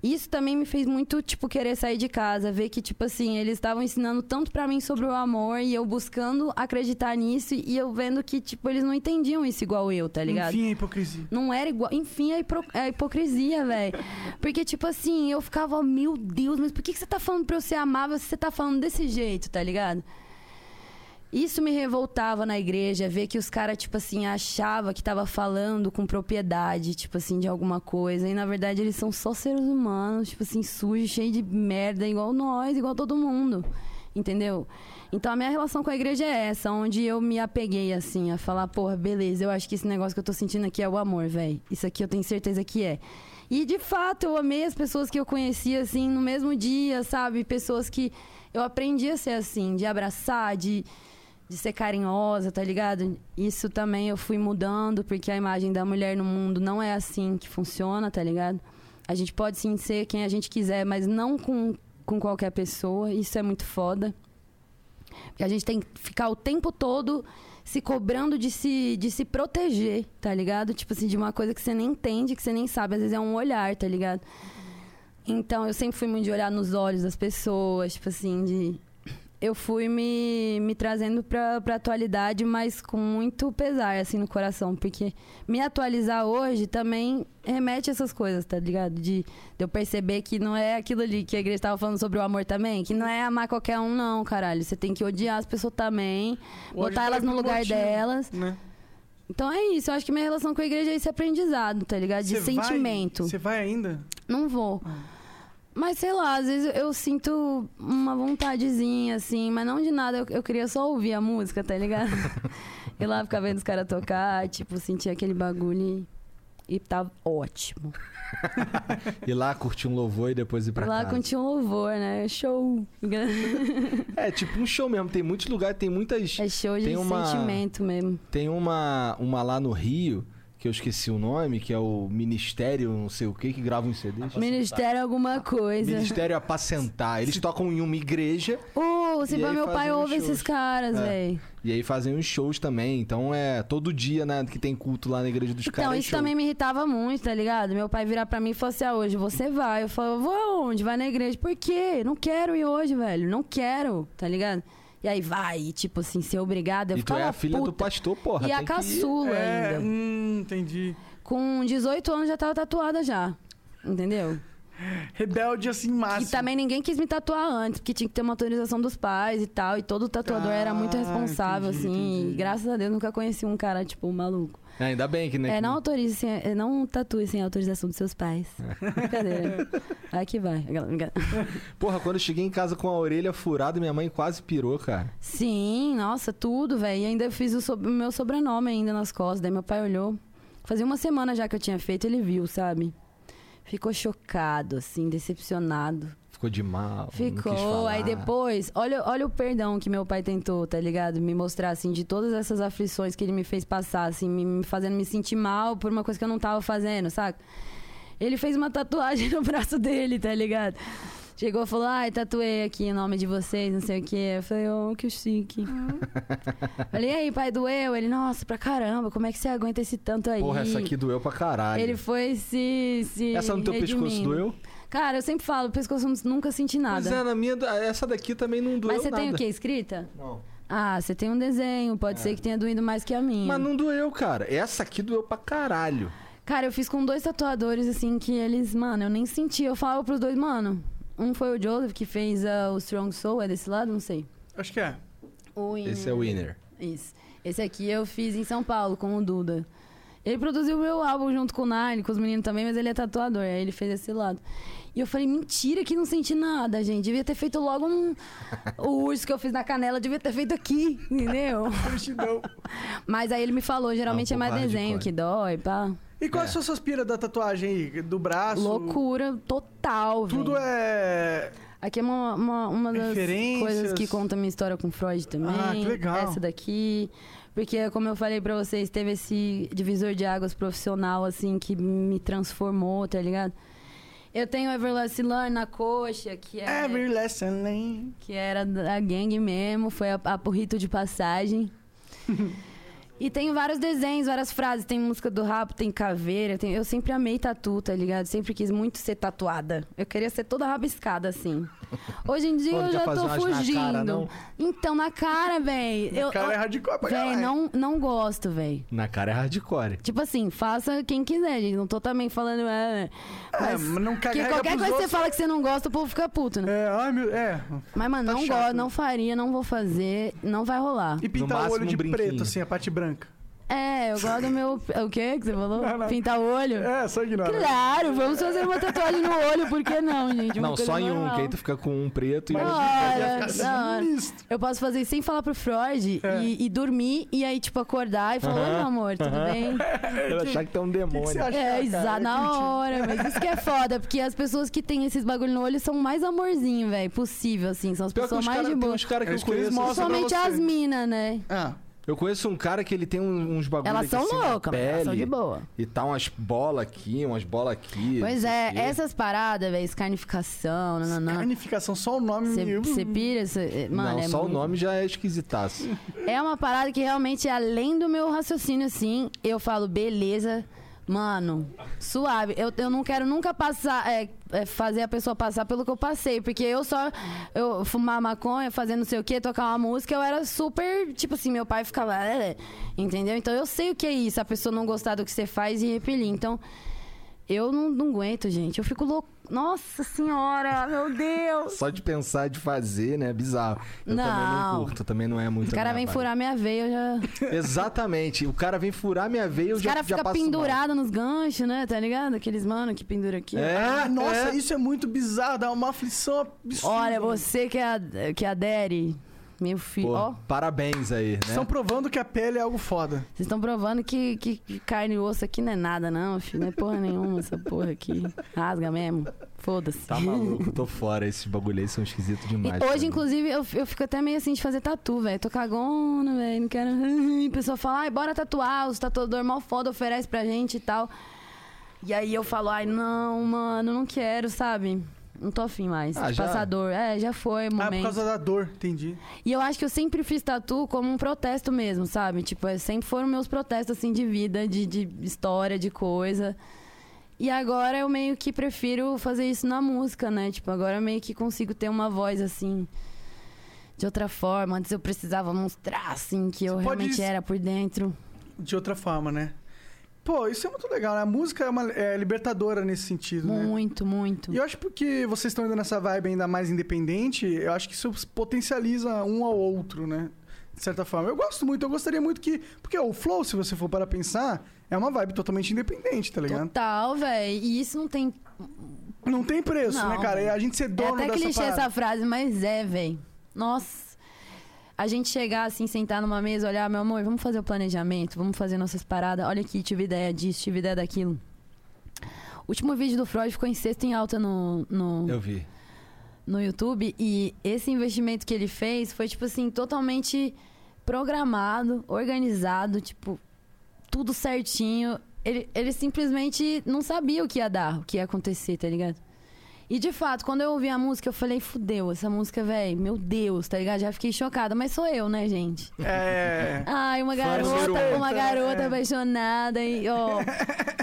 Isso também me fez muito, tipo, querer sair de casa, ver que, tipo assim, eles estavam ensinando tanto pra mim sobre o amor e eu buscando acreditar nisso e eu vendo que, tipo, eles não entendiam isso igual eu, tá ligado? Enfim, a hipocrisia. Não era igual. Enfim, a, hipro- a hipocrisia, velho. Porque, tipo assim, eu ficava, meu Deus, mas por que, que você tá falando pra eu ser amável se você tá falando desse jeito, tá ligado? Isso me revoltava na igreja, ver que os caras, tipo assim, achavam que tava falando com propriedade, tipo assim, de alguma coisa. E na verdade eles são só seres humanos, tipo assim, sujos, cheios de merda, igual nós, igual todo mundo. Entendeu? Então a minha relação com a igreja é essa, onde eu me apeguei, assim, a falar, porra, beleza, eu acho que esse negócio que eu tô sentindo aqui é o amor, velho. Isso aqui eu tenho certeza que é. E de fato, eu amei as pessoas que eu conhecia, assim, no mesmo dia, sabe? Pessoas que eu aprendi a ser assim, de abraçar, de, de ser carinhosa, tá ligado? Isso também eu fui mudando, porque a imagem da mulher no mundo não é assim que funciona, tá ligado? A gente pode sim ser quem a gente quiser, mas não com, com qualquer pessoa. Isso é muito foda. Porque a gente tem que ficar o tempo todo se cobrando de se, de se proteger, tá ligado? Tipo assim, de uma coisa que você nem entende, que você nem sabe. Às vezes é um olhar, tá ligado? Então, eu sempre fui muito de olhar nos olhos das pessoas, tipo assim, de... Eu fui me, me trazendo pra, pra atualidade, mas com muito pesar, assim, no coração. Porque me atualizar hoje também remete a essas coisas, tá ligado? De, de eu perceber que não é aquilo ali que a igreja tava falando sobre o amor também. Que não é amar qualquer um, não, caralho. Você tem que odiar as pessoas também, Hoje botar tá elas no lugar motivo, delas. Né? Então é isso. Eu acho que minha relação com a igreja é esse aprendizado, tá ligado? De vai- sentimento. Você vai ainda? Não vou. Mas sei lá, às vezes eu sinto uma vontadezinha, assim, mas não de nada. Eu, eu queria só ouvir a música, tá ligado? Ir lá ficar vendo os caras tocar, tipo, sentir aquele bagulho e, e tá ótimo. Ir lá curtir um louvor e depois ir pra Ir lá casa. curtir um louvor, né? Show. É tipo um show mesmo. Tem muitos lugares, tem muitas. É show de Tem uma- sentimento mesmo. Tem uma, uma lá no Rio, que eu esqueci o nome, que é o Ministério, não sei o que, que grava uns CDs. Ministério alguma coisa. Ministério Apacentar. Eles tocam em uma igreja Uh, se aí meu pai ouve esses shows. caras, É. velho. e aí fazem uns shows também. Então é todo dia, né, que tem culto lá na igreja dos Então, caras. é isso show. também me irritava muito, tá ligado? Meu pai virar pra mim e falar assim: ah, hoje você vai. Eu falo, vou aonde? Vai na igreja. Por quê? Não quero ir hoje, velho. Não quero, tá ligado? E aí vai, e, tipo assim, ser obrigada. Eu E tu é ficava a filha do puta. pastor, porra. E a tem que caçula É, ainda. hum, entendi. Com 18 anos já tava tatuada já. Entendeu? Rebelde assim, E máximo. também ninguém quis me tatuar antes, porque tinha que ter uma autorização dos pais e tal. E todo tatuador era muito Ah, responsável, entendi, assim. entendi. E graças a Deus nunca conheci um cara, tipo, maluco. É, ainda bem que, né? É, não autorize, sem, é, não tatue sem autorização dos seus pais. Brincadeira. Vai que vai. Brincadeira. Porra, quando eu cheguei em casa com a orelha furada, minha mãe quase pirou, cara. Sim, nossa, tudo, velho. E ainda eu fiz o, sob- o meu sobrenome ainda nas costas. Daí meu pai olhou. Fazia uma semana já que eu tinha feito, ele viu, sabe? Ficou chocado, assim, decepcionado. Ficou de mal. Ficou. Aí depois, olha, olha o perdão que meu pai tentou, tá ligado? Me mostrar, assim, de todas essas aflições que ele me fez passar, assim, me, me fazendo me sentir mal por uma coisa que eu não tava fazendo, saca? Ele fez uma tatuagem no braço dele, tá ligado? Chegou e falou, ai, tatuei aqui o nome de vocês, não sei o quê. Eu falei, oh, que chique. falei, e aí, pai, doeu? Ele, nossa, pra caramba, como é que você aguenta esse tanto aí? Porra, essa aqui doeu pra caralho. Ele foi se. se Essa no teu pescoço redimindo. doeu? Cara, eu sempre falo, pescoço nunca senti nada. Pois é, na minha, essa daqui também não doeu Mas você nada. tem o quê? Escrita? Não. Ah, você tem um desenho, pode ser que tenha doído mais que a minha. Mas não doeu, cara. Essa aqui doeu pra caralho. Cara, eu fiz com dois tatuadores, assim, que eles, mano, eu nem senti. Eu falava pros dois, mano. Um foi o Joseph, que fez ah, o Strong Soul, é desse lado? Não sei. Acho que é. O Winner. Esse é o winner. Isso. Esse aqui eu fiz em São Paulo, com o Duda. Ele produziu o meu álbum junto com o Nine, com os meninos também, mas ele é tatuador. Aí ele fez esse lado. E eu falei, mentira que não senti nada, gente. Devia ter feito logo um... o urso que eu fiz na canela, devia ter feito aqui, entendeu? Não. Mas aí ele me falou, geralmente um é mais desenho hardcore. que dói, pá. E quais É. são suas piras da tatuagem aí? Do braço? Loucura total, velho. Tudo é. Aqui é uma, uma, uma das coisas que conta a minha história com Freud também. Ah, que legal. Essa daqui. Porque, como eu falei pra vocês, teve esse divisor de águas profissional, assim, que me transformou, tá ligado? Eu tenho Everlasting Learn na coxa, que é... Every lesson lane. que era da gangue mesmo, foi a, a porrito de passagem. e tem vários desenhos, várias frases. Tem música do rap, tem caveira. tem- Eu sempre amei tatu, tá ligado? Sempre quis muito ser tatuada. Eu queria ser toda rabiscada, assim. Hoje em dia Pô, não eu já tô umas na fugindo. cara, não? Então, na cara, véi. O Eu, cara é eu, hardcore pra véi, caralho. não, não gosto, véi. Na cara é hardcore. Tipo assim, faça quem quiser, gente. Não tô também falando. É, É, mas não porque carrega qualquer coisa que você fala que você não gosta, o povo fica puto, né? É, ai meu. É. Mas, mano, Tá não chato. gosto, não faria, não vou fazer, não vai rolar. E pintar o olho de um preto, assim, a parte branca. É, eu gosto do meu. O quê que você falou? Não, não. Pintar o olho? É, só ignora. Claro, vamos fazer uma tatuagem no olho, por que não, gente? Uma não, só em um, normal. que aí tu fica com um preto e outro. Eu posso fazer isso sem falar pro Freud É. e, e dormir e aí, tipo, acordar e falar: Oi, meu amor, tudo bem? Eu achar que tem um O que, que demônio. você acha? É, exato, É na hora, mas isso que é foda, porque as pessoas que têm esses bagulho no olho são mais amorzinho, velho, possível, assim, são as Pior pessoas mais cara, de tem boa. uns caras que É eu conheço. Principalmente as minas, né? Ah, Eu conheço um cara que ele tem um- uns bagulho Elas aqui são assim loucas, mas elas são de boa. E tá umas bolas aqui, umas bolas aqui. Pois é, o quê. essas paradas, velho, escarnificação, nananã. Carnificação, só o nome. Você pira, cê- mano, Não, é só o muito- nome já é esquisitaço. É uma parada que realmente, além do meu raciocínio, assim, eu falo, beleza, mano, suave. Eu, eu não quero nunca passar, é, é, fazer a pessoa passar pelo que eu passei, porque eu só, eu fumar maconha, fazer não sei o que, tocar uma música, eu era super, tipo assim, meu pai ficava, "É", entendeu? Então eu sei o que é isso, a pessoa não gostar do que você faz e repelir. Então, eu não, não aguento, gente. Eu fico louco. Nossa senhora, meu Deus! Só de pensar de fazer, né? Bizarro. Eu também Não. não curto, também não é muito. O cara vem vibe. furar minha veia, eu já. Exatamente. O cara vem furar minha veia, eu Os já, caras já ficam passo mal. nos ganchos, né? Tá ligado? Aqueles mano que pendura aqui. É, Ah, nossa, é. isso é muito bizarro, dá uma aflição absurda. Olha, você que, a, que adere, meu filho. Pô, Ó, parabéns aí, né? Estão provando que a pele é algo foda. vocês estão provando que, que, que carne e osso aqui não é nada, não, filho. Não é porra nenhuma essa porra aqui. Rasga mesmo. Foda-se. Tá maluco, tô fora. Esses bagulho aí são esquisitos E demais. pra Hoje, mim. inclusive, eu, eu fico até meio assim de fazer tatu, velho. Tô cagona, velho. Não quero. A pessoa fala, ai, bora tatuar. Os tatuador mal foda oferece pra gente e tal. E aí eu falo, ai, não, mano, não quero, sabe? Não tô afim mais. Ah, de já? passar dor. É, já foi o Ah, por momento. causa da dor, entendi. E eu acho que eu sempre fiz tatu como um protesto mesmo, sabe? Tipo, é, sempre foram meus protestos, assim, de vida, de, de história, de coisa. E agora eu meio que prefiro fazer isso na música, né? Tipo, agora eu meio que consigo ter uma voz, assim, de outra forma. Antes eu precisava mostrar, assim, que eu Você realmente era por dentro. De outra forma, né? Pô, isso é muito legal, né? A música é, uma, é libertadora nesse sentido, né? Muito, muito. E eu acho que porque vocês estão indo nessa vibe ainda mais independente, eu acho que isso potencializa um ao outro, né? De certa forma. Eu gosto muito, eu gostaria muito que. Porque o Flow, se você for para pensar, é uma vibe totalmente independente, tá ligado? Total, velho. E isso não tem. Não tem preço, Não. né, cara? E a gente ser É dono até dessa clichê parada. essa frase, mas é, velho. Nossa. A gente chegar assim, sentar numa mesa, olhar, meu amor, vamos fazer o planejamento, vamos fazer nossas paradas. Olha aqui, tive ideia disso, tive ideia daquilo. O último vídeo do Freud ficou em sexto em alta no, no, Eu vi. no YouTube e esse investimento que ele fez foi, tipo assim, totalmente programado, organizado, tipo, tudo certinho. Ele, ele simplesmente não sabia o que ia dar, o que ia acontecer, tá ligado? E de fato, quando eu ouvi a música, eu falei, fudeu, essa música, velho, meu Deus, tá ligado? Já fiquei chocada, mas sou eu, né, gente? É. Ai, uma garota, um. uma garota É. apaixonada e, ó.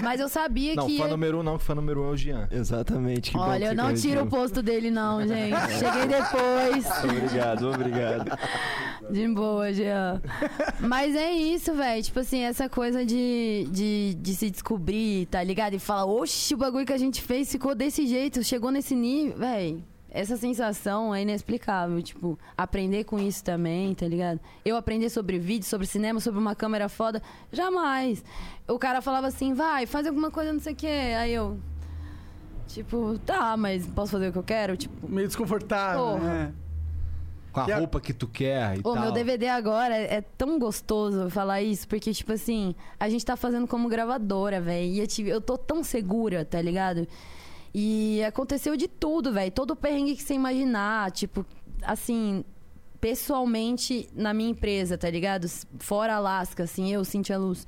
Mas eu sabia Não, que. fã número um não, que fã número um é o Jean. Exatamente. que Olha, eu não tiro o posto dele, não, gente. Cheguei depois. Obrigado, obrigado. De boa, Jean. Mas é isso, velho. Tipo assim, essa coisa de, de, de se descobrir, tá ligado? E falar, oxe, o bagulho que a gente fez ficou desse jeito, chegou nesse nível, velho. Essa sensação é inexplicável. Tipo, aprender com isso também, tá ligado? Eu aprender sobre vídeo, sobre cinema, sobre uma câmera foda, jamais. O cara falava assim, vai, faz alguma coisa, não sei o quê. Aí eu. Tipo, tá, mas posso fazer o que eu quero? Tipo, Meio desconfortável, Porra. né? Com a E a- roupa que tu quer e O tal. meu DVD agora é, é tão gostoso falar isso, porque, tipo assim, a gente tá fazendo como gravadora, velho. E eu, tive- eu tô tão segura, tá ligado? E aconteceu de tudo, velho. Todo o perrengue que você imaginar, tipo, assim, pessoalmente na minha empresa, tá ligado? Fora Alaska, assim, eu, Cintia Luz.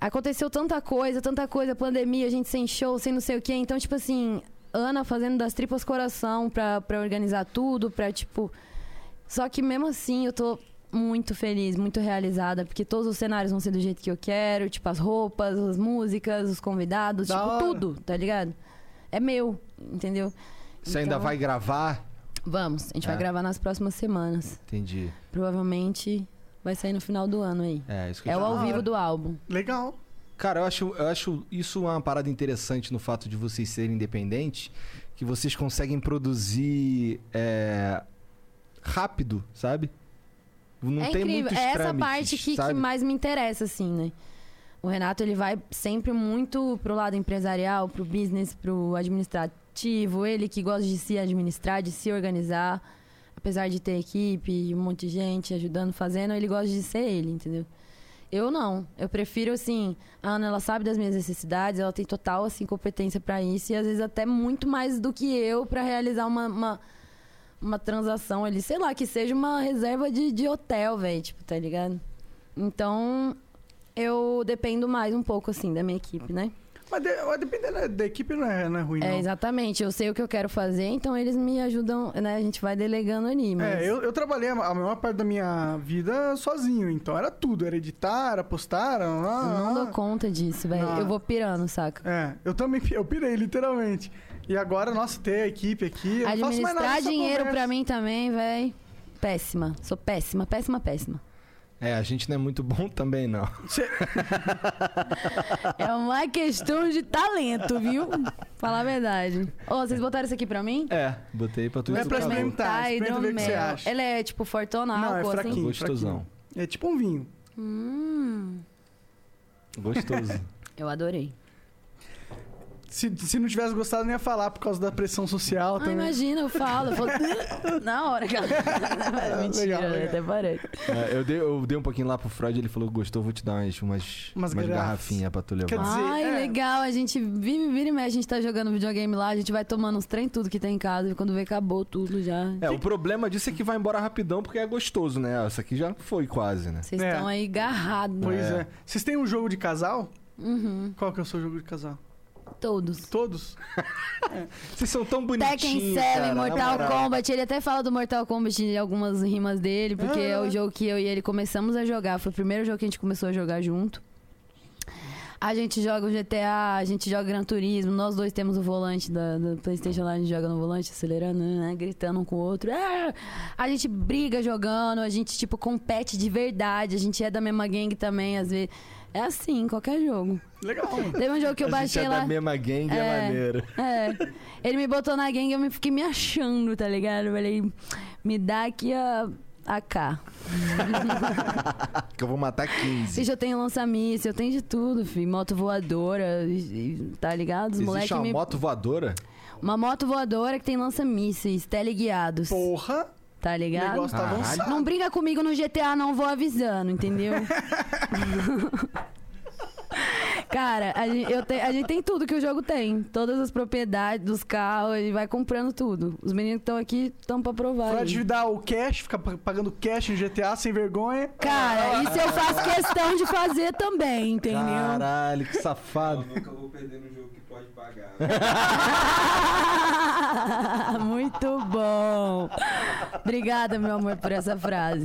Aconteceu tanta coisa, tanta coisa, pandemia, a gente sem show, sem não sei o quê. Então, tipo assim, Ana fazendo das tripas coração pra, pra organizar tudo, pra, tipo. Só que mesmo assim, eu tô muito feliz, muito realizada, porque todos os cenários vão ser do jeito que eu quero, tipo, as roupas, as músicas, os convidados, Da tipo, hora. tudo, tá ligado? É meu, entendeu? Você ainda Então, vai gravar? Vamos, a gente É. vai gravar nas próximas semanas. Entendi. Provavelmente vai sair no final do ano aí. É, isso que eu É o ao vivo do álbum. Legal. Cara, eu acho, eu acho isso uma parada interessante no fato de vocês serem independentes, que vocês conseguem produzir é, rápido, sabe? Não é tem incrível. muitos é essa parte que, que mais me interessa, assim, né? O Renato, ele vai sempre muito pro lado empresarial, pro business, pro administrativo. Ele que gosta de se administrar, de se organizar. Apesar de ter equipe, um monte de gente ajudando, fazendo, ele gosta de ser ele, entendeu? Eu não. Eu prefiro, assim... A Ana, ela sabe das minhas necessidades, ela tem total, assim, competência pra isso. E às vezes até muito mais do que eu pra realizar uma... uma uma transação ali, sei lá, que seja uma reserva de, de hotel, velho, tipo, tá ligado? Então, eu dependo mais um pouco, assim, da minha equipe, né? Mas, de, mas dependendo da, da equipe, não é, não é ruim, É, não. exatamente. Eu sei o que eu quero fazer, então eles me ajudam, né? A gente vai delegando ali, mas... É, eu, eu trabalhei a maior parte da minha vida sozinho, então era tudo, era editar, era postar, era... Não dou conta disso, velho. Eu vou pirando, saca? É, eu também, eu pirei, literalmente. E agora, nossa, ter a equipe aqui, eu não faço mais nada, Administrar dinheiro pra mim também, velho. Péssima. Sou péssima, péssima, péssima. É, a gente não é muito bom também, não. É uma questão de talento, viu? Falar a verdade. Ô, vocês botaram isso aqui pra mim? É, botei pra tu É pra experimentar. experimenta ver o que você acha. Ele é tipo fortona, Não, é álcool, assim? fraquinho. Gostosão. É tipo um vinho. Hum, Gostoso. eu adorei. Se, se não tivesse gostado, não ia falar por causa da pressão social Ah, também. imagina, eu falo. Eu falo na hora, cara. Mentira, Legal, legal. até parei. É, eu, dei, eu dei um pouquinho lá pro Freud, ele falou que gostou, vou te dar umas, umas, Umas umas, garrafinhas pra tu levar. Quer dizer, Ai, é. legal. A gente vive, vira e mexe, a gente tá jogando videogame lá, a gente vai tomando uns trem tudo que tem em casa. E quando vê, acabou tudo já. É, o problema disso é que vai embora rapidão porque é gostoso, né? Essa aqui já foi quase, né? Vocês É. estão aí garrados. Pois É. é. Vocês têm um jogo de casal? Uhum, Qual que é o seu jogo de casal? Todos. Todos? Vocês são tão bonitinhos, Tekken 7, cara, Mortal. Kombat. Ele até fala do Mortal Kombat em algumas rimas dele, porque Ah. é o jogo que eu e ele começamos a jogar. Foi o primeiro jogo que a gente começou a jogar junto. A gente joga o GTA, a gente joga Gran Turismo. Nós dois temos o volante da, do PlayStation lá, a gente joga no volante, acelerando, né, gritando um com o outro. Ah! A gente briga jogando, a gente, tipo, compete de verdade. A gente é da mesma gangue também, às vezes. É assim, qualquer jogo. Legal. Teve um jogo que eu a gente baixei é lá. da mesma gangue, é, É. maneiro. É. Ele me botou na gangue e eu me fiquei me achando, tá ligado? Eu falei, me dá aqui a AK. Que eu vou matar 15. Bicho, eu tenho lança-míssil, eu tenho de tudo, filho. Moto voadora, tá ligado? Os Existe uma me... moto voadora? Uma moto voadora que tem lança-mísseis, teleguiados, Porra, tá o ligado? negócio tá avançado. Não briga comigo no GTA, não vou avisando, entendeu? Cara, a gente, eu te- a gente tem tudo que o jogo tem. Todas as propriedades dos carros, ele vai comprando tudo. Os meninos que estão aqui estão pra provar. Pode dar o cash, ficar pa- pagando cash no GTA sem vergonha. Cara, isso eu faço questão de fazer também, entendeu? Caralho, que Eu safado. nunca vou perder no jogo que pode pagar. Muito bom. Obrigada, meu amor, por essa frase.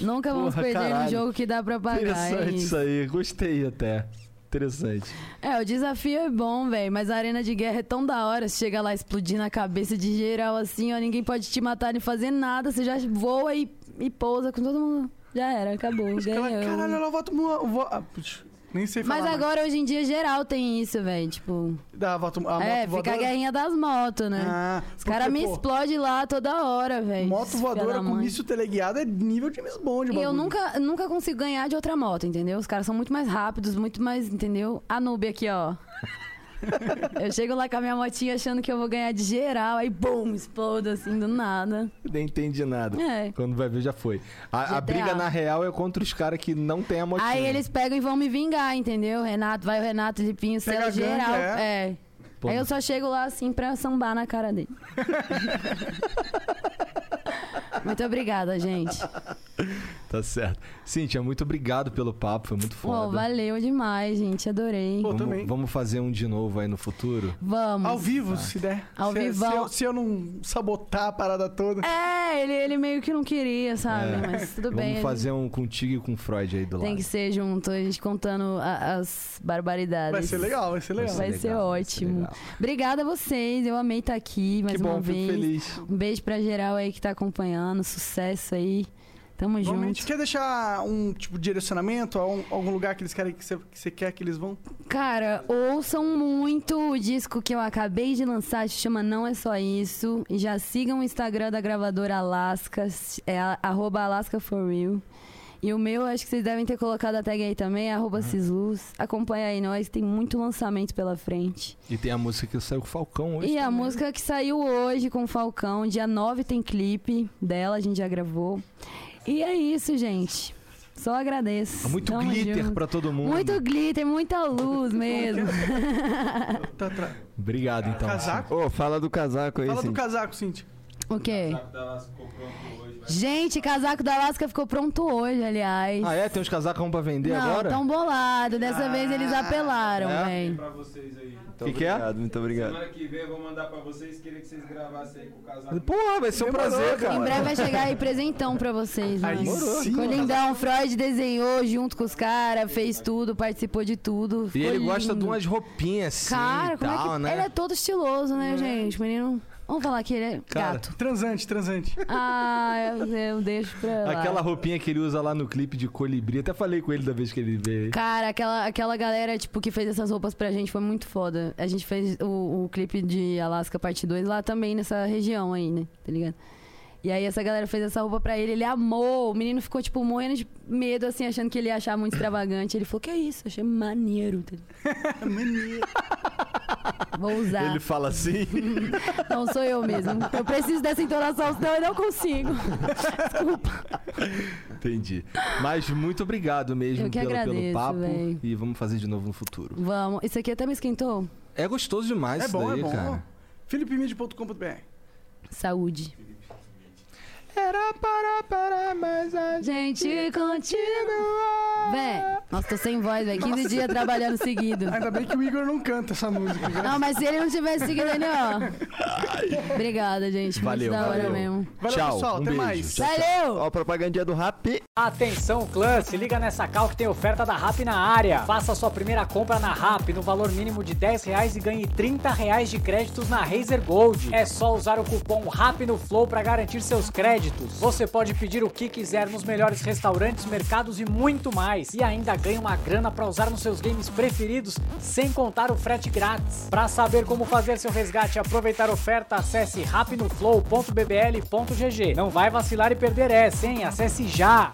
Nunca vamos Porra, perder no caralho. jogo que dá pra pagar. Interessante isso. isso aí, gostei até. Interessante. é, o desafio é bom, velho, mas a arena de guerra é tão da hora. Você chega lá explodindo a cabeça de geral assim, ó, ninguém pode te matar nem fazer nada. Você já voa e, e pousa com todo mundo. Já era, acabou, ganhou. caralho, ela volta vo- ah, putz, Nem sei falar. Mas mais. agora, hoje em dia, geral tem isso, velho. Tipo, Da moto, a é, moto fica a guerrinha das motos, né? Ah, Os caras me explodem lá toda hora, velho. Moto voadora com míssil teleguiado é nível James Bond, E eu nunca, nunca consigo ganhar de outra moto, entendeu? Os caras são muito mais rápidos, muito mais, entendeu? A Nube aqui, ó. Eu chego lá com a minha motinha achando que eu vou ganhar de geral, aí bum, explodo assim do nada. Nem entendi nada. É. Quando vai ver, já foi. A, a briga, na real, é contra os caras que não tem a motinha. Aí eles pegam e vão me vingar, entendeu? Renato, vai o Renato, Lipinho, Celo a gangue, geral. é. É. Pô. Aí eu só chego lá assim pra sambar na cara dele. Muito obrigada, gente. Tá certo. Cíntia, muito obrigado pelo papo, foi muito Pô, foda. valeu demais, gente. Adorei. Pô, vamos, também. vamos fazer um de novo aí no futuro? Vamos. Ao vivo, se der. Ao se, vivão. Se eu, se eu não sabotar a parada toda. É, ele, ele meio que não queria, sabe? É. Mas tudo bem. Vamos fazer um contigo e com o Freud aí do Tem lado. que ser junto, a gente contando a- as barbaridades. Vai ser legal, vai ser legal. Vai ser legal, ótimo. Obrigada a vocês, eu amei estar aqui mais Que uma bom, fico vez. feliz. Um beijo pra geral aí que tá acompanhando, sucesso aí. Tamo junto. quer deixar um tipo de direcionamento? Algum, algum lugar que eles querem que você, que você quer que eles vão? Cara, ouçam muito o disco que eu acabei de lançar, se chama Não É Só Isso. E já sigam o Instagram da gravadora Alaska, é a- arroba Alaska For Real. E o meu, acho que vocês devem ter colocado a tag aí também, é arroba Cisluz. Acompanha aí nós, tem muito lançamento pela frente. E tem a música que saiu com o Falcão hoje. E a também. música que saiu hoje com o Falcão, dia 9 tem clipe dela, a gente já gravou. E é isso, gente. Só agradeço. Muito Tamo glitter junto. pra todo mundo. Muito glitter, muita luz mesmo. Tá, tra- Obrigado, então. Casaco? Ô, fala do casaco aí, Fala do casaco, Cintia. O quê? Saco da Lasca ficou pronto hoje. Vai Gente, casaco da Alaska ficou pronto hoje, aliás. Ah, é? Tem uns casacão pra vender Não, agora? tão bolado. Dessa vez eles apelaram, é? velho. pra vocês aí. Muito Que que é? obrigado, muito obrigado. Semana que vem eu vou mandar pra vocês. Queria que vocês gravassem aí com o casaco. Porra, vai ser um prazer, cara. Em breve vai chegar aí presentão pra vocês, sim. Ficou lindão. Freud desenhou junto com os caras, fez tudo, participou de tudo. E ele gosta de lindo. umas roupinhas assim Cara, e como tal, é que. né? Ele é todo estiloso, né, gente? Menino. Vamos falar que ele é Cara, gato. Transante, transante. Ah, eu, eu deixo pra lá. Aquela roupinha que ele usa lá no clipe de colibri. Até falei com ele da vez que ele veio. Cara, aquela, aquela galera, tipo, que fez essas roupas pra gente foi muito foda. A gente fez o, o clipe de Alaska Parte 2 lá também, nessa região aí, né? Tá ligado? E aí essa galera fez essa roupa pra ele, ele amou. O menino ficou, tipo, morrendo de medo, assim, achando que ele ia achar muito extravagante. Ele falou, que é isso? Achei maneiro. Maneiro. Vou usar. Ele fala assim. Não sou eu mesmo. Eu preciso dessa entonação, senão eu não consigo. Desculpa. Entendi. Mas muito obrigado mesmo Eu que pelo, pelo agradeço, papo. véi. E vamos fazer de novo no futuro. Vamos. Isso aqui até me esquentou? É gostoso demais É isso bom, daí, é bom. cara. philipmid.com.br Saúde. Era para para mais a Gente, continua. Véi, nossa, tô sem voz, velho. 15 dias trabalhando seguido. Ainda bem que o Igor não canta essa música. Não, mas se ele não tivesse seguido ele, ó. Obrigada, gente. Valeu, Muito da hora valeu. mesmo. Valeu, Tchau, pessoal. um até beijo. mais. Tchau, Valeu! Ó, a propagandinha do Rap. Atenção, clã, se liga nessa cal que tem oferta da RAP na área. Faça sua primeira compra na RAP no valor mínimo de 10 reais e ganhe 30 reais de créditos na Razer Gold. É só usar o cupom RAP no Flow para garantir seus créditos. Você pode pedir o que quiser nos melhores restaurantes, mercados e muito mais. E ainda ganha uma grana para usar nos seus games preferidos, sem contar o frete grátis. Para saber como fazer seu resgate e aproveitar a oferta, acesse rapnoflow.bbl.gg. Não vai vacilar e perder essa, hein? Acesse já!